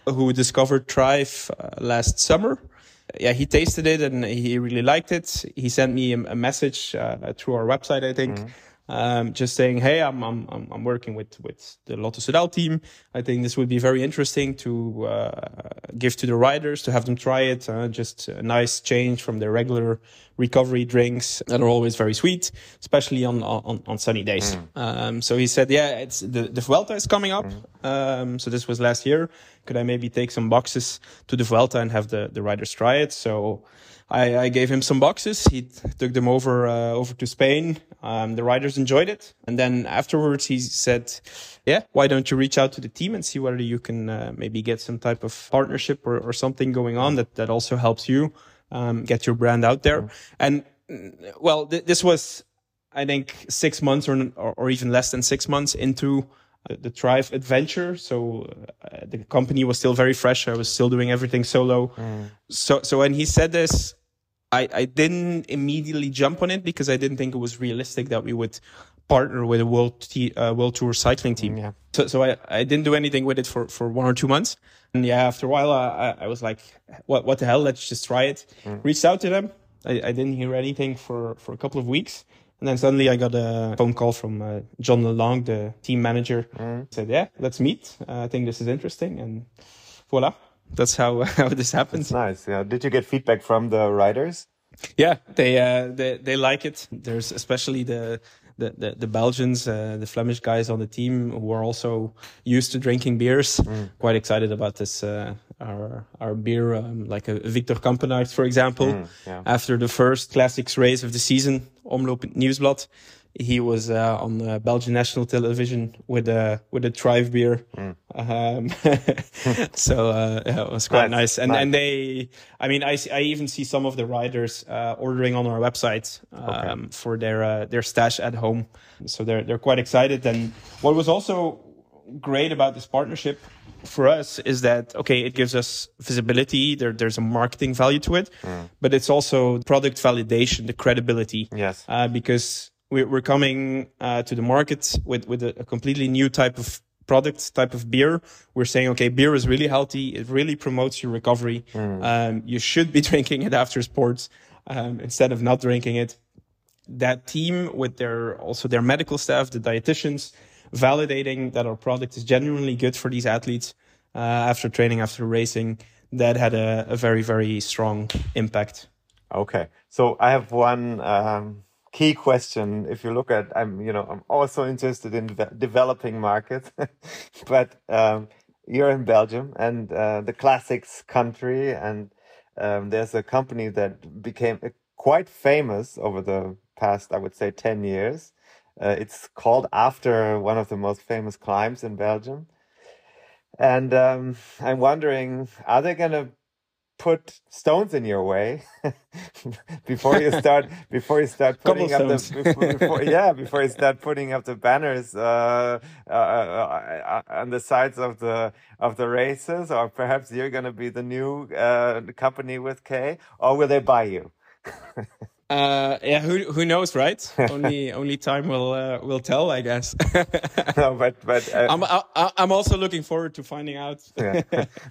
who discovered Thrive uh, last summer. Yeah, he tasted it and he really liked it. He sent me a, a message uh, through our website, I think. Um, just saying, "Hey, I'm I'm I'm I'm working with with the Lotto Soudal team. I think this would be very interesting to uh, give to the riders to have them try it. Uh, just a nice change from their regular recovery drinks that are always very sweet, especially on on, on sunny days." Um, so he said, "Yeah, it's the the Vuelta is coming up. Um, so this was last year. Could I maybe take some boxes to the Vuelta and have the the riders try it?" So. I, I gave him some boxes. He took them over uh, over to Spain. Um, the riders enjoyed it, and then afterwards he said, "Yeah, why don't you reach out to the team and see whether you can uh, maybe get some type of partnership or, or something going on that that also helps you um, get your brand out there." And mm, well, th- this was, I think, six months or or, or even less than six months into uh, the Thrive adventure. So uh, the company was still very fresh. I was still doing everything solo. So so when he said this, I, I didn't immediately jump on it because I didn't think it was realistic that we would partner with a world t- uh, world tour cycling team. Yeah. So so I, I didn't do anything with it for, for one or two months. And yeah, after a while, I, I- was like, what what the hell? Let's just try it. Reached out to them. I, I didn't hear anything for, for a couple of weeks. And then suddenly I got a phone call from uh, John Lalonde, the team manager. Said, yeah, let's meet. Uh, I think this is interesting. And voila, that's how, (laughs) how this happens. Nice. Yeah. Did you get feedback from the riders? Yeah, they uh, they they like it. There's especially the the the, the Belgians, uh, the Flemish guys on the team who are also used to drinking beers. Quite excited about this. Uh, our our beer, um, like a Victor Kampenaert, for example. yeah. After the first classics race of the season, Omloop Nieuwsblad, he was uh, on uh, Belgian national television with a with a Thrive beer. Um, (laughs) so uh, yeah, it was quite Nice, nice. And nice. and they, I mean, I see, I even see some of the riders uh, ordering on our website um, for their uh, their stash at home. So they're they're quite excited. And what was also great about this partnership for us is that okay, it gives us visibility. There there's a marketing value to it, but it's also product validation, the credibility Yes. uh, because we're, we're coming uh, to the market with, with a, completely new type of product, type of beer. We're saying, okay, beer is really healthy. It really promotes your recovery. Um, you should be (laughs) drinking it after sports um, instead of not drinking it. That team with their also their medical staff, the dietitians, validating that our product is genuinely good for these athletes uh, after training, after racing. That had a, a very very strong impact. Okay. So I have one um, key question. If you look at, I'm, you know, I'm also interested in de- developing markets, (laughs) but um, you're in Belgium and uh, the classics country, and um, there's a company that became uh, quite famous over the past, I would say, 10 years. Uh, it's called after one of the most famous climbs in Belgium. And um, I'm wondering, are they going to put stones in your way (laughs) before you start before you start (laughs) putting up the before, before, (laughs) yeah before you start putting up the banners uh, uh, uh, uh, on the sides of the of the races or perhaps you're going to be the new uh, company with K or will they buy you Uh, yeah, who who knows, right? (laughs) only only time will uh, will tell, I guess. (laughs) no but but uh, I'm I, I'm also looking forward to finding out. (laughs) yeah.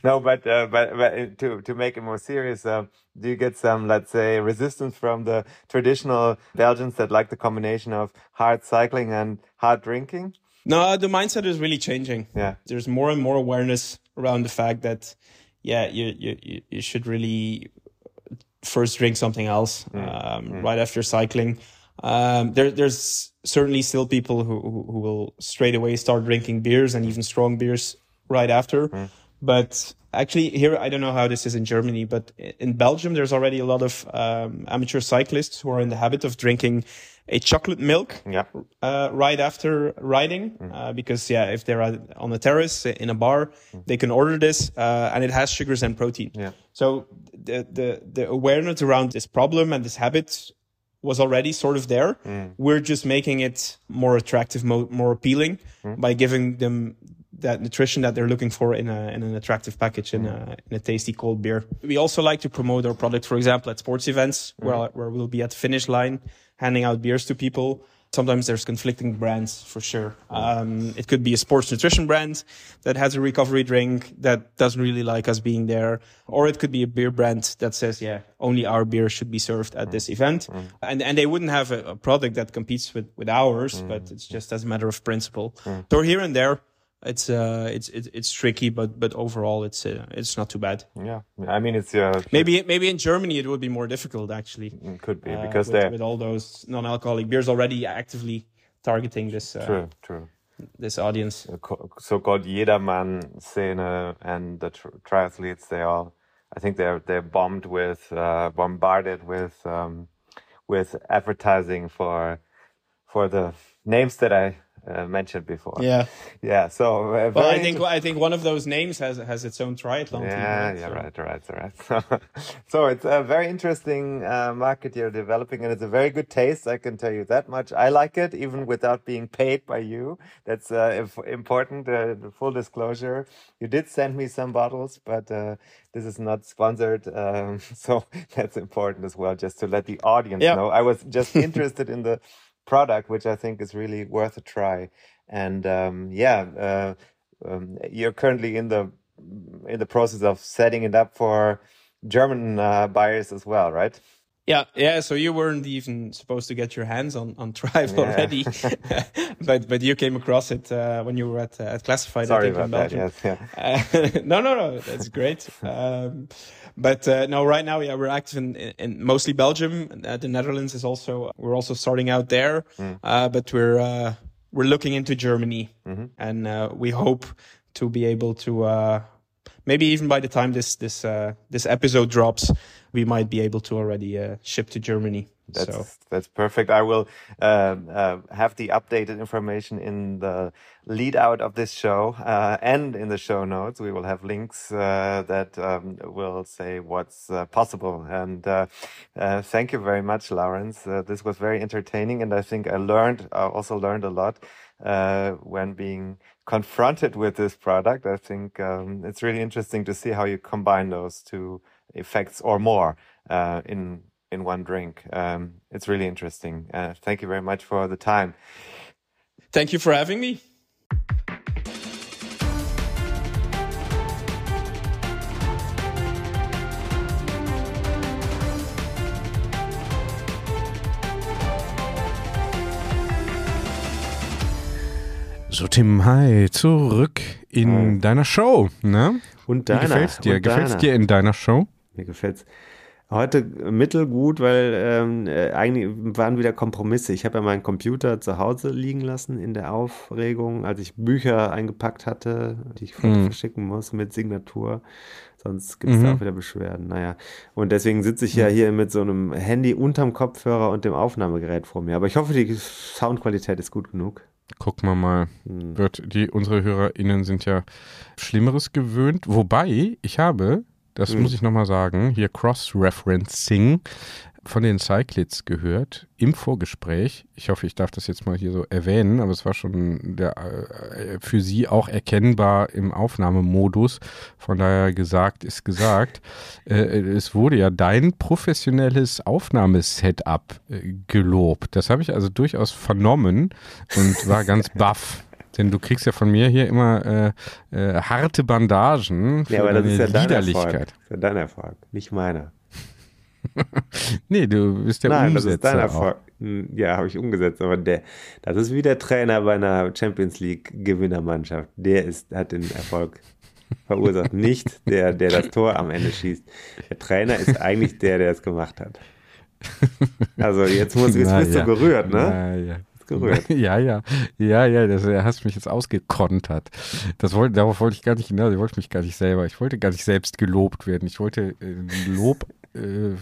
no, but, uh, but but uh, to to make it more serious, uh, do you get some, let's say, resistance from the traditional Belgians that like the combination of hard cycling and hard drinking? no, the mindset is really changing. Yeah. There's more and more awareness around the fact that, yeah, you you- you should really first drink something else um, right after cycling. Um, there, there's certainly still people who, who will straight away start drinking beers and even strong beers right after. But actually, here I don't know how this is in Germany, but in Belgium there's already a lot of um, amateur cyclists who are in the habit of drinking a chocolate milk Yeah. uh, right after riding mm. uh, because yeah if they're on a terrace uh, in a bar mm. they can order this uh, and it has sugars and protein. Yeah. so the, the the awareness around this problem and this habit was already sort of there. Mm. We're just making it more attractive mo- more appealing by giving them that nutrition that they're looking for in a in an attractive package in a in a tasty cold beer. We also like to promote our product, for example, at sports events where where we'll be at the finish line handing out beers to people. sometimes there's conflicting brands for sure. Um, it could be a sports nutrition brand that has a recovery drink that doesn't really like us being there, or it could be a beer brand that says, "Yeah, only our beer should be served at this event," and and they wouldn't have a, a product that competes with with ours, but it's just as a matter of principle. So here and there, it's uh, it's it's, it's tricky, but but overall, it's uh, it's not too bad. Yeah, I mean it's uh, Maybe maybe in Germany it would be more difficult actually. it could be uh, because with, they're with all those non-alcoholic beers already actively targeting this uh, true, true. this audience. So-called Jedermann scene and the tr- triathletes, they all, I think they're they're bombed with, uh, bombarded with, um, with advertising for, for the names that I uh, mentioned before. Yeah. (laughs) yeah. So uh, Well, I think I think one of those names has has its own triathlon team. Yeah, right? yeah, So- right, right, right. so (laughs) so it's a very interesting uh, market you're developing, and it's a very good taste. I can tell you that much. I like it, even without being paid by you. That's uh, important. Uh, full disclosure: you did send me some bottles, but uh, this is not sponsored. (laughs) Um, so that's important as well, just to let the audience Yeah. know. I was just interested in the product, which I think is really worth a try. And um, yeah, uh, um, you're currently in the in the process of setting it up for German uh, buyers as well, right? Yeah, yeah. So you weren't even supposed to get your hands on on Thrive Yeah. already, (laughs) (laughs) but but you came across it uh, when you were at uh, at Classified. I Sorry think, in about that. Yes, yeah. (laughs) Uh, no, no, no. That's great. Um, but uh, no, right now, yeah, we're active in, in, mostly Belgium. Uh, the Netherlands is also we're also starting out there, uh, but we're uh, we're looking into Germany, and uh, we hope to be able to uh, maybe even by the time this this uh, this episode drops, we might be able to already uh, ship to Germany. That's so that's perfect. I will um, uh, have the updated information in the lead out of this show uh, and in the show notes. We will have links uh, that um, will say what's uh, possible. And uh, uh, thank you very much, Lawrence. Uh, this was very entertaining, and I think I learned uh, also learned a lot uh, when being confronted with this product. I think um, it's really interesting to see how you combine those two effects or more uh, in in one drink. Um, it's really interesting. Uh, thank you very much for the time. thank you for having me. So, Tim, hi, zurück in deiner Show. Ne? Und Wie gefällt's dir? Gefällt's deiner. dir in deiner Show? Mir gefällt's. Heute mittelgut, weil ähm, äh, eigentlich waren wieder Kompromisse. Ich habe ja meinen Computer zu Hause liegen lassen in der Aufregung, als ich Bücher eingepackt hatte, die ich Mhm. verschicken muss mit Signatur. Sonst gibt es Mhm. da auch wieder Beschwerden. Naja. Und deswegen sitze ich ja hier mit so einem Handy unterm Kopfhörer und dem Aufnahmegerät vor mir. Aber ich hoffe, die Soundqualität ist gut genug. Gucken wir mal. Hm. Wird, die, unsere HörerInnen sind ja Schlimmeres gewöhnt. Wobei, ich habe, das Hm. muss ich nochmal sagen, hier Cross-Referencing von den Cyclids gehört im Vorgespräch. Ich hoffe, ich darf das jetzt mal hier so erwähnen, aber es war schon der, äh, für sie auch erkennbar im Aufnahmemodus. Von daher gesagt ist gesagt. Äh, es wurde ja dein professionelles Aufnahmesetup äh, gelobt. Das habe ich also durchaus vernommen und war ganz (laughs) baff. Denn du kriegst ja von mir hier immer äh, äh, harte Bandagen für Ja, aber das deine ist ja dein Erfolg. Liederlichkeit. Das ist ja dein Erfolg, nicht meiner. (laughs) Nee, du bist der Nein, das Umsetzer ist dein. Erfolg. Hm, Ja, habe ich umgesetzt, aber der, das ist wie der Trainer bei einer Champions League Gewinnermannschaft. Der ist, hat den Erfolg (laughs) verursacht, nicht der, der das Tor am Ende schießt. Der Trainer ist eigentlich der, der es gemacht hat. Also jetzt muss jetzt (laughs) bist ja. du gerührt, ne? Na ja. Gerührt. Ja, ja, ja, ja, das, du hast mich jetzt ausgekontert. Das wollte, darauf wollte ich gar nicht hinaus. Ich wollte mich gar nicht selber, ich wollte gar nicht selbst gelobt werden. Ich wollte äh, Lob äh,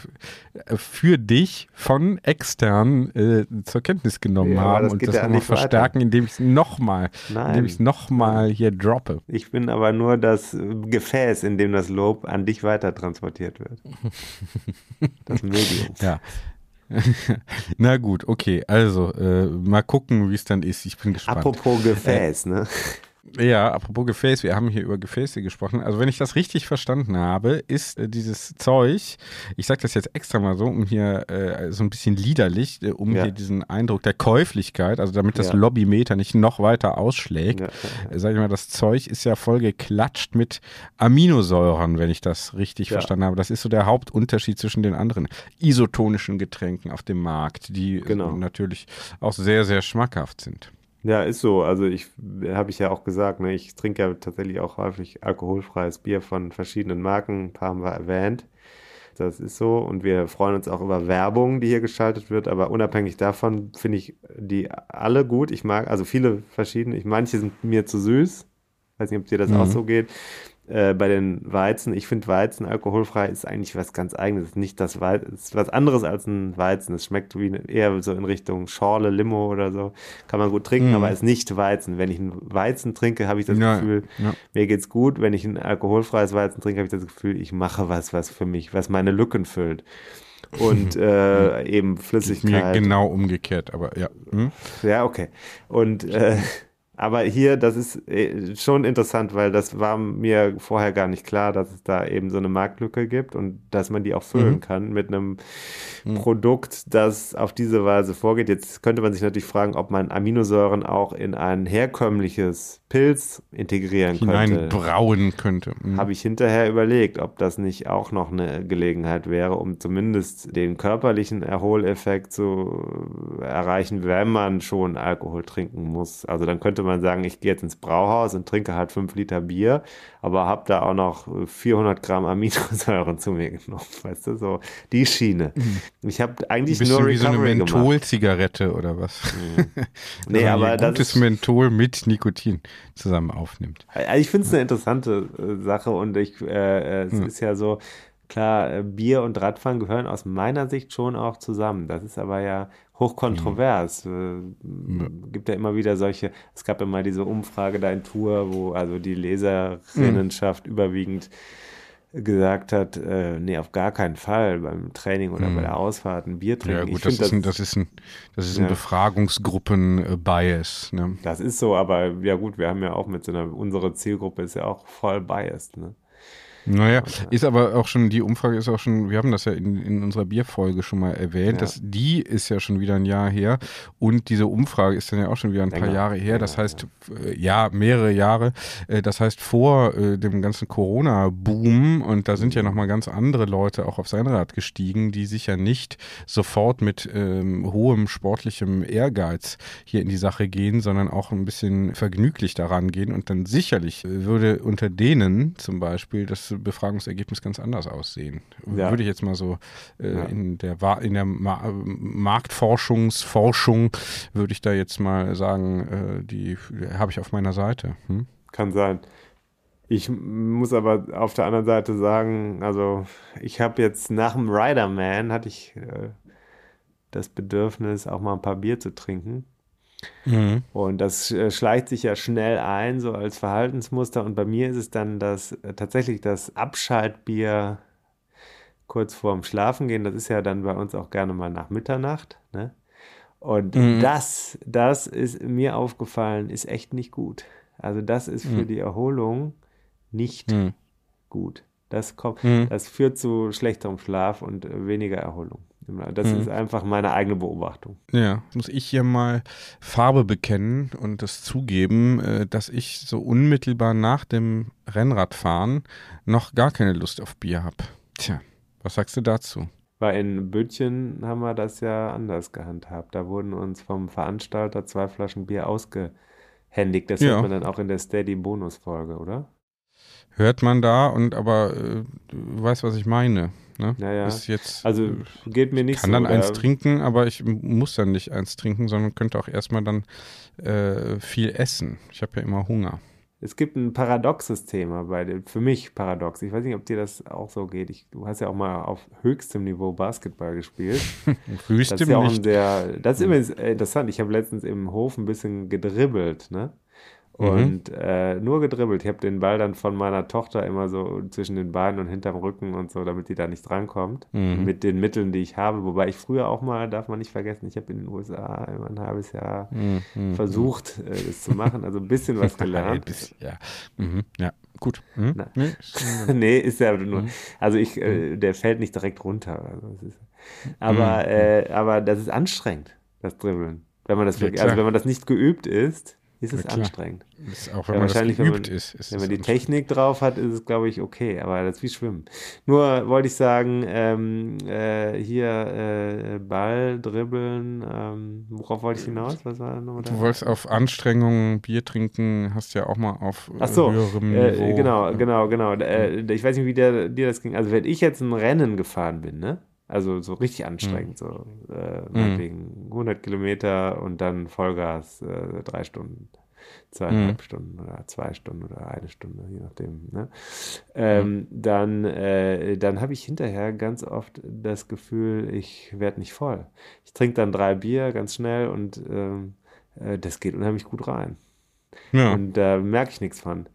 für dich von extern äh, zur Kenntnis genommen Ja, haben das und das ja nochmal verstärken, indem ich es nochmal, indem ich es nochmal hier droppe. Ich bin aber nur das Gefäß, in dem das Lob an dich weiter transportiert wird. (laughs) Das Medium. Ja. (laughs) Na gut, okay. Also, äh, mal gucken, wie es dann ist. Ich bin gespannt. Apropos Gefäß, ne? Ja, apropos Gefäß, wir haben hier über Gefäße gesprochen. Also wenn ich das richtig verstanden habe, ist äh, dieses Zeug, ich sage das jetzt extra mal so, um hier äh, so ein bisschen liederlich, äh, um Ja. hier diesen Eindruck der Käuflichkeit, also damit das Ja. Lobbymeter nicht noch weiter ausschlägt, Ja, äh, sag ich mal, das Zeug ist ja voll geklatscht mit Aminosäuren, wenn ich das richtig verstanden habe. Das ist so der Hauptunterschied zwischen den anderen isotonischen Getränken auf dem Markt, die Genau. natürlich auch sehr, sehr schmackhaft sind. Ja, ist so. Also ich habe ich ja auch gesagt, ne, ich trinke ja tatsächlich auch häufig alkoholfreies Bier von verschiedenen Marken, ein paar haben wir erwähnt. Das ist so und wir freuen uns auch über Werbung, die hier geschaltet wird, aber unabhängig davon finde ich die alle gut. Ich mag also viele verschiedene, ich, manche sind mir zu süß. Weiß nicht, ob dir das auch so geht. Äh, bei den Weizen, ich finde Weizen alkoholfrei ist eigentlich was ganz eigenes. Nicht das Weizen, ist was anderes als ein Weizen. Es schmeckt wie eher so in Richtung Schorle, Limo oder so. Kann man gut trinken, aber ist nicht Weizen. Wenn ich einen Weizen trinke, habe ich das Ja, Gefühl, ja. mir geht's gut. Wenn ich ein alkoholfreies Weizen trinke, habe ich das Gefühl, ich mache was, was für mich, was meine Lücken füllt. Und (laughs) äh, eben Mir Flüssigkeit. genau umgekehrt, aber ja. Hm? Ja, okay. Und äh, aber hier, das ist äh, schon interessant, weil das war mir vorher gar nicht klar, dass es da eben so eine Marktlücke gibt und dass man die auch füllen kann mit einem Produkt, das auf diese Weise vorgeht. Jetzt könnte man sich natürlich fragen, ob man Aminosäuren auch in ein herkömmliches Pilz integrieren könnte. hineinbrauen könnte. Hm. Habe ich hinterher überlegt, ob das nicht auch noch eine Gelegenheit wäre, um zumindest den körperlichen Erholeffekt zu erreichen, wenn man schon Alkohol trinken muss. Also dann könnte man sagen, ich gehe jetzt ins Brauhaus und trinke halt fünf Liter Bier, aber habe da auch noch 400 Gramm Aminosäuren zu mir genommen, (laughs) weißt du, so die Schiene. Ich habe Ein eigentlich bisschen nur wie so eine Recovery. Mentholzigarette oder was? (laughs) Nee, Dass man aber das gutes ist- Menthol mit Nikotin zusammen aufnimmt. Also Ich finde es eine interessante äh, Sache und ich, äh, äh, es ist ja so, klar, äh, Bier und Radfahren gehören aus meiner Sicht schon auch zusammen. Das ist aber ja hochkontrovers. Äh, Gibt ja immer wieder solche, es gab immer diese Umfrage da in Tour, wo also die Leserinnenschaft überwiegend gesagt hat, äh, nee, auf gar keinen Fall beim Training oder bei der Ausfahrt ein Bier trinken. Ja gut, ich das find ist, ein, das ist ein, das ist ein Ja. Befragungsgruppen-Bias. Ne? Das ist so, aber ja gut, wir haben ja auch mit so einer, unsere Zielgruppe ist ja auch voll biased, ne? Naja, ist aber auch schon, die Umfrage ist auch schon, wir haben das ja in, in unserer Bierfolge schon mal erwähnt, Ja. dass die ist ja schon wieder ein Jahr her und diese Umfrage ist dann ja auch schon wieder ein paar Länger. Jahre her. Das heißt, äh, ja, mehrere Jahre. Äh, Das heißt, vor äh, dem ganzen Corona-Boom und da sind ja nochmal ganz andere Leute auch aufs Rennrad gestiegen, die sich ja nicht sofort mit ähm, hohem sportlichem Ehrgeiz hier in die Sache gehen, sondern auch ein bisschen vergnüglich daran gehen und dann sicherlich äh, würde unter denen zum Beispiel das Befragungsergebnis ganz anders aussehen. Ja. Würde ich jetzt mal so äh, Ja. in der, in der Ma Marktforschungsforschung würde ich da jetzt mal sagen, äh, die habe ich auf meiner Seite. Hm? Kann sein. Ich muss aber auf der anderen Seite sagen, also ich habe jetzt nach dem Riderman hatte ich äh, das Bedürfnis, auch mal ein paar Bier zu trinken. Und das äh, schleicht sich ja schnell ein, so als Verhaltensmuster. Und bei mir ist es dann das äh, tatsächlich das Abschaltbier kurz vorm Schlafengehen. Das ist ja dann bei uns auch gerne mal nach Mitternacht. Ne? Und das, das ist mir aufgefallen, ist echt nicht gut. Also das ist für die Erholung nicht Hm. gut. Das kommt, Mhm. das führt zu schlechterem Schlaf und äh, weniger Erholung. Das ist einfach meine eigene Beobachtung. Ja, muss ich hier mal Farbe bekennen und das zugeben, äh, dass ich so unmittelbar nach dem Rennradfahren noch gar keine Lust auf Bier habe. Tja, was sagst du dazu? Weil in Böttchen haben wir das ja anders gehandhabt. Da wurden uns vom Veranstalter zwei Flaschen Bier ausgehändigt. Das Ja. hört man dann auch in der Steady-Bonusfolge, oder? Hört man da und aber äh, du weißt, was ich meine. Ne? Ja, ja. Ist jetzt, Also äh, geht mir nicht kann so. dann da- eins trinken, aber ich muss dann nicht eins trinken, sondern könnte auch erstmal dann äh, viel essen. Ich habe ja immer Hunger. Es gibt ein paradoxes Thema bei dem, für mich paradox. Ich weiß nicht, ob dir das auch so geht. Ich, du hast ja auch mal auf höchstem Niveau Basketball gespielt. (laughs) Das Höchstem ist ja auch ein sehr, das ist übrigens äh, interessant. Ich habe letztens im Hof ein bisschen gedribbelt, ne? Und äh, nur gedribbelt. Ich habe den Ball dann von meiner Tochter immer so zwischen den Beinen und hinterm Rücken und so, damit die da nicht drankommt. Mit den Mitteln, die ich habe. Wobei ich früher auch mal, darf man nicht vergessen, ich habe in den USA immer ein halbes Jahr versucht, äh, das zu machen. Also ein bisschen was (laughs) gelernt. Bisschen, ja. Mhm. ja, gut. Mhm. (laughs) Nee, ist- ja nur. Also ich, äh, der fällt nicht direkt runter. Also ist, aber, äh, aber das ist anstrengend, das Dribbeln. Wenn man das Ja, wirklich, also wenn man das nicht geübt ist, ist es Ja, anstrengend. ist auch wenn Ja, man das wahrscheinlich, wenn man, geübt ist. ist wenn man die. Technik drauf hat, ist es, glaube ich, okay. Aber das ist wie Schwimmen. Nur wollte ich sagen, ähm, äh, hier äh, Ball, Dribbeln, ähm, worauf wollte ich hinaus? Was war nochmal da? Du wolltest auf Anstrengungen, Bier trinken, hast ja auch mal auf äh, Ach so, höherem äh, genau, Niveau. genau, genau. Äh, ich weiß nicht, wie der, dir das ging. Also wenn ich jetzt ein Rennen gefahren bin, ne? Also so richtig anstrengend, so äh, meinetwegen 100 Kilometer und dann Vollgas, äh, drei Stunden, zweieinhalb Stunden oder zwei Stunden oder eine Stunde, je nachdem. Ne? Ähm, Dann, äh, dann habe ich hinterher ganz oft das Gefühl, ich werde nicht voll. Ich trinke dann drei Bier ganz schnell und ähm, äh, das geht unheimlich gut rein. Ja. Und da merke ich nichts von.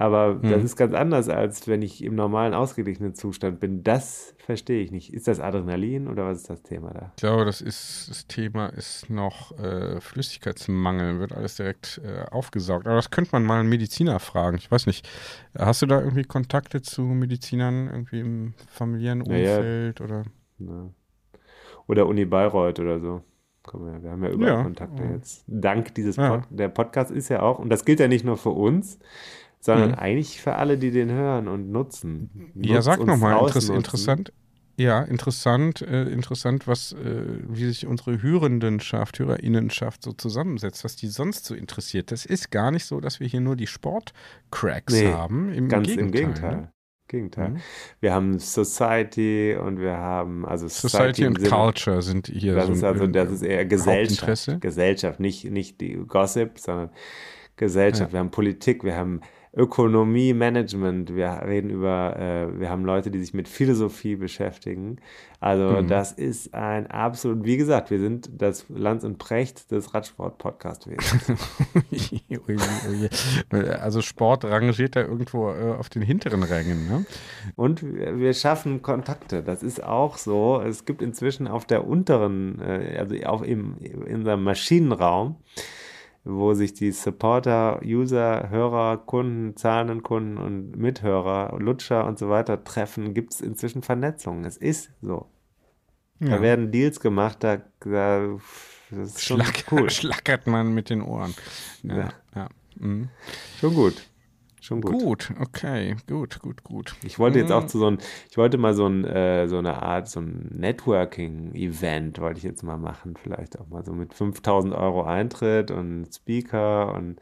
Aber das ist ganz anders, als wenn ich im normalen ausgeglichenen Zustand bin. Das verstehe ich nicht. Ist das Adrenalin oder was ist das Thema da? Ich glaube, das ist das Thema ist noch äh, Flüssigkeitsmangel, wird alles direkt äh, aufgesaugt. Aber das könnte man mal einen Mediziner fragen. Ich weiß nicht. Hast du da irgendwie Kontakte zu Medizinern irgendwie im familiären. Umfeld oder? Ja. Oder Uni Bayreuth oder so. Komm her, wir haben ja überall Ja. Kontakte jetzt. Dank dieses Ja. Pod Der Podcast ist ja auch, und das gilt ja nicht nur für uns, sondern Mhm. eigentlich für alle, die den hören und nutzen. Ja, sag nochmal, interess interessant. Ja, interessant, äh, interessant, was, äh, wie sich unsere Hörendenschaft, Hörerinnenschaft so zusammensetzt, was die sonst so interessiert. Das ist gar nicht so, dass wir hier nur die Sportcracks Nee, haben. Im Ganz Gegenteil. im Gegenteil. Ne? Gegenteil. Mhm. Wir haben Society und wir haben also Society und Culture sind hier Das so ist also, das ist eher Gesellschaft. Gesellschaft, nicht, nicht die Gossip, sondern Gesellschaft. Ja. Wir haben Politik, wir haben Ökonomie, Management, wir reden über, äh, wir haben Leute, die sich mit Philosophie beschäftigen. Also Mhm. das ist ein absolut, wie gesagt, wir sind das Lanz und Precht des Radsport-Podcast-Wesens. (laughs) Also Sport rangiert da irgendwo äh, auf den hinteren Rängen. Ne? Und wir wir schaffen Kontakte. Das ist auch so. Es gibt inzwischen auf der unteren, äh, also auf im, in unserem Maschinenraum, wo sich die Supporter, User, Hörer, Kunden, zahlenden Kunden und Mithörer, Lutscher und so weiter treffen, gibt es inzwischen Vernetzungen. Es ist so. Da Ja. werden Deals gemacht, da, da das ist schon Schlack, cool. (laughs) Schlackert man mit den Ohren. Ja, Ja. ja. Mhm. Schon gut. Schon gut. Gut. okay, gut, gut, gut. Ich wollte jetzt auch zu so ein, ich wollte mal so, ein, äh, so eine Art, so ein Networking-Event, wollte ich jetzt mal machen, vielleicht auch mal so mit 5000 Euro Eintritt und Speaker und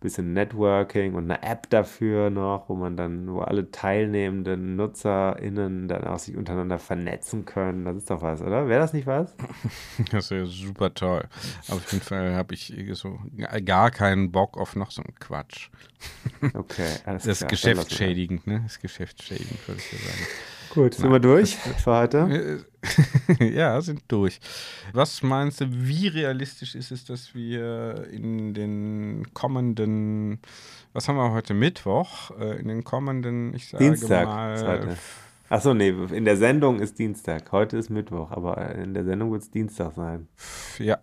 bisschen Networking und eine App dafür noch, wo man dann, wo alle teilnehmenden NutzerInnen dann auch sich untereinander vernetzen können. Das ist doch was, oder? Wäre das nicht was? (laughs) Das ist ja super toll. Auf jeden Fall habe ich so gar keinen Bock auf noch so einen Quatsch. Okay, alles Das ist geschäftsschädigend, ne? Das ist geschäftsschädigend, würde ich ja sagen. Gut, sind wir durch für heute? (laughs) ja, sind durch. Was meinst du, wie realistisch ist es, dass wir in den kommenden, was haben wir heute, Mittwoch, äh, in den kommenden, ich sage Dienstag mal. Achso, nee, in der Sendung ist Dienstag. Heute ist Mittwoch, aber in der Sendung wird es Dienstag sein. ja,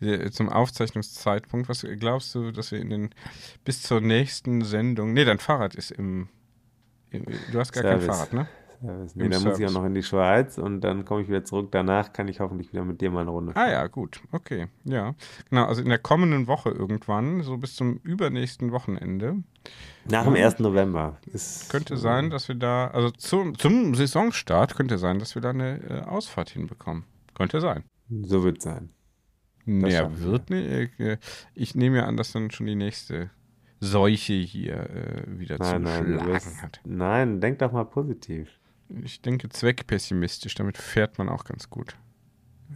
äh, zum Aufzeichnungszeitpunkt, was glaubst du, dass wir in den, bis zur nächsten Sendung, nee, dein Fahrrad ist im, im du hast gar Service. kein Fahrrad, ne? Service. Nee, Im dann muss ich Service. auch noch in die Schweiz und dann komme ich wieder zurück. Danach kann ich hoffentlich wieder mit dir mal eine Runde Ah ja, gut, okay, ja. Genau, also in der kommenden Woche irgendwann, so bis zum übernächsten Wochenende, Nach dem 1. November. Ist, könnte sein, dass wir da, also zum, zum Saisonstart könnte sein, dass wir da eine äh, Ausfahrt hinbekommen. Könnte sein. So wird es sein. Schaffen wir. wird nicht. äh, Ich nehme ja an, dass dann schon die nächste Seuche hier äh, wieder Nein, nein, du zuschlagen wirst, hat. nein, denk doch mal positiv. Ich denke zweckpessimistisch, damit fährt man auch ganz gut.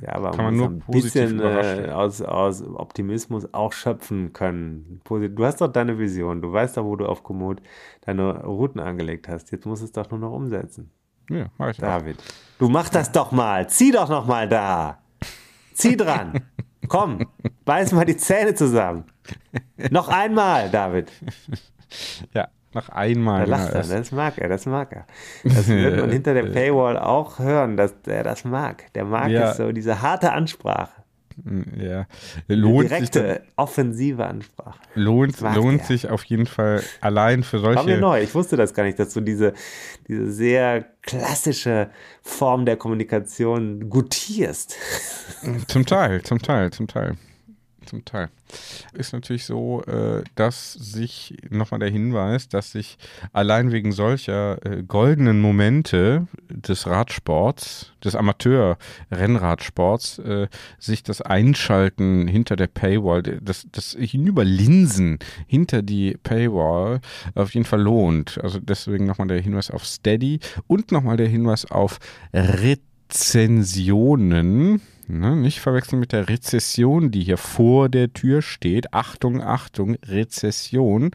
Ja, aber Kann man muss nur ein bisschen äh, aus, aus Optimismus auch schöpfen können. Du hast doch deine Vision. Du weißt doch, wo du auf Komoot deine Routen angelegt hast. Jetzt musst du es doch nur noch umsetzen. Ja, mach ich auch. David, du mach das doch mal. Zieh doch noch mal da. Zieh dran. (laughs) Komm, beiß mal die Zähne zusammen. Noch einmal, David. Ja, noch einmal. Lacht er, das mag er, das mag er. Das wird man (laughs) hinter der Paywall auch hören, dass er das mag. Der mag Ja. es so, diese harte Ansprache. Ja, Die lohnt sich, direkte, offensive Ansprache. lohnt, lohnt er. sich auf jeden Fall allein für War mir solche. neu. Ich wusste das gar nicht, dass du diese, diese sehr klassische Form der Kommunikation gutierst. Zum Teil, zum Teil, zum Teil. Zum Teil. Ist natürlich so, äh, dass sich, nochmal der Hinweis, dass sich allein wegen solcher äh, goldenen Momente des Radsports, des Amateur-Rennradsports, äh, sich das Einschalten hinter der Paywall, das, das Hinüberlinsen hinter die Paywall auf jeden Fall lohnt. Also deswegen nochmal der Hinweis auf Steady und nochmal der Hinweis auf Rezensionen. Ne, nicht verwechseln mit der Rezession, die hier vor der Tür steht. Achtung, Achtung, Rezession.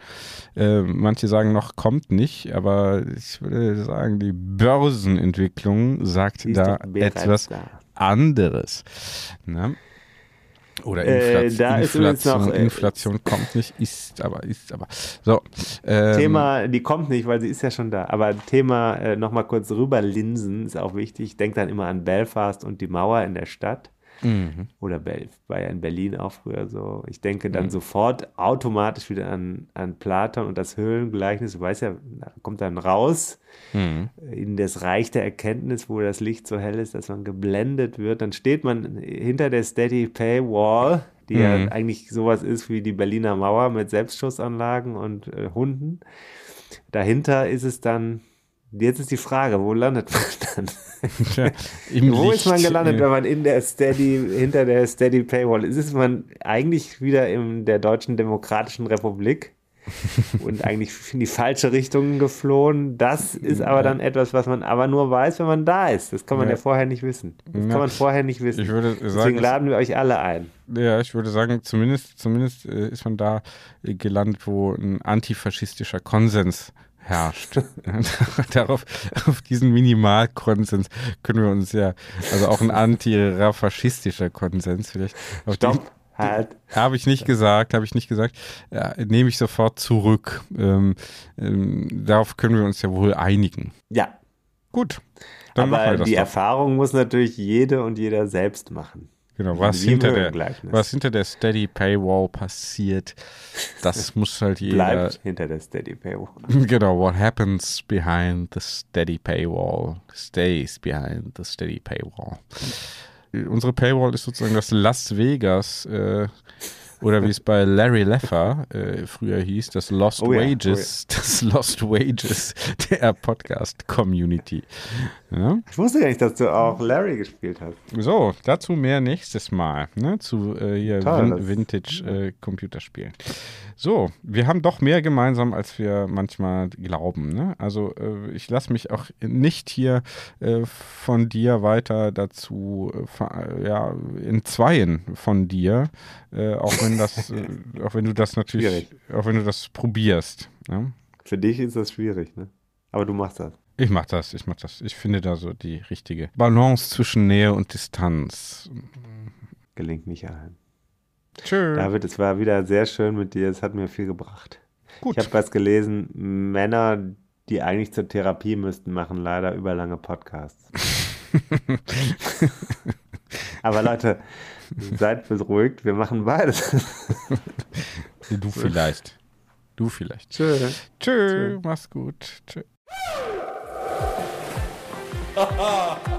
Äh, manche sagen noch, kommt nicht, aber ich würde sagen, die Börsenentwicklung sagt da etwas da. anderes. Ne? Oder Äh, Inflation, übrigens Inflation, noch, äh, Inflation kommt nicht, ist aber, ist aber. So. Ähm, Thema, die kommt nicht, weil sie ist ja schon da. Aber Thema äh, nochmal kurz rüberlinsen ist auch wichtig. Ich denke dann immer an Belfast und die Mauer in der Stadt. Mhm. Oder in Berlin auch früher so. Ich denke Mhm. dann sofort automatisch wieder an, an Platon und das Höhlengleichnis. Du weißt ja, da kommt dann raus Mhm. in das Reich der Erkenntnis, wo das Licht so hell ist, dass man geblendet wird. Dann steht man hinter der Steady Paywall, die Mhm. ja eigentlich sowas ist wie die Berliner Mauer mit Selbstschussanlagen und äh, Hunden. Dahinter ist es dann, jetzt ist die Frage, wo landet man dann? (laughs) Im Wo ist man Licht, gelandet, äh, wenn man in der Steady, hinter der Steady Paywall ist? Ist man eigentlich wieder in der Deutschen Demokratischen Republik (laughs) und eigentlich in die falsche Richtung geflohen? Das ist aber dann etwas, was man aber nur weiß, wenn man da ist. Das kann man ja, Ja. vorher nicht wissen. Das Ja. kann man vorher nicht wissen. Ich würde sagen, Deswegen es- laden wir euch alle ein. Ja, ich würde sagen, zumindest, zumindest äh, ist man da äh, gelandet, wo ein antifaschistischer Konsens herrscht. (laughs) Darauf, auf diesen Minimalkonsens können wir uns ja, also auch ein antiraffascistischer Konsens vielleicht. Auf Stopp, halt. Habe ich nicht gesagt, habe ich nicht gesagt. Ja, nehme ich sofort zurück. Ähm, ähm, darauf können wir uns ja wohl einigen. Ja, Gut, dann aber die doch. Erfahrung muss natürlich jede und jeder selbst machen. Genau, was hinter, der, was hinter der Steady Paywall passiert, das (laughs) muss halt jeder. Bleibt hinter der Steady Paywall. (laughs) Genau, what happens behind the steady paywall stays behind the steady paywall. Unsere Paywall ist sozusagen das Las Vegas äh, oder wie es bei Larry Leffer äh, früher hieß, das Lost Oh ja, Wages, das Lost Wages der Podcast Community. Ja? Ich wusste gar nicht, dass du auch Larry gespielt hast. So, dazu mehr nächstes Mal, ne, zu äh, hier Toll, Vin das- Vintage äh, Computerspielen. So, wir haben doch mehr gemeinsam, als wir manchmal glauben. Ne? Also äh, ich lasse mich auch nicht hier äh, von dir weiter dazu, äh, ja, entzweien von dir, äh, auch wenn das, äh, (laughs) auch wenn du das natürlich, Schwierig. auch wenn du das probierst. Ne? Für dich ist das schwierig, ne? Aber du machst das. Ich mach das, ich mach das. Ich finde da so die richtige Balance zwischen Nähe und Distanz. Gelingt nicht allen. Tschö. David, es war wieder sehr schön mit dir. Es hat mir viel gebracht. Gut. Ich habe was gelesen. Männer, die eigentlich zur Therapie müssten, machen leider überlange Podcasts. (laughs) Aber Leute, seid beruhigt. Wir machen beides. Du vielleicht. Du vielleicht. Tschö. Tschö, mach's gut. Tschö. (laughs)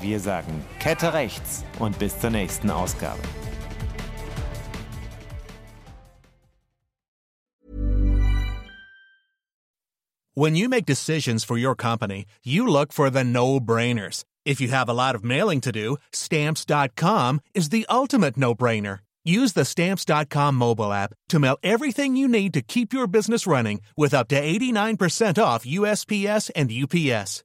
Wir sagen Kette rechts und bis zur nächsten Ausgabe. When you make decisions for your company, you look for the no brainers. If you have a lot of mailing to do, stamps.com is the ultimate no brainer. Use the stamps.com mobile app to mail everything you need to keep your business running with up to 89% off USPS and UPS.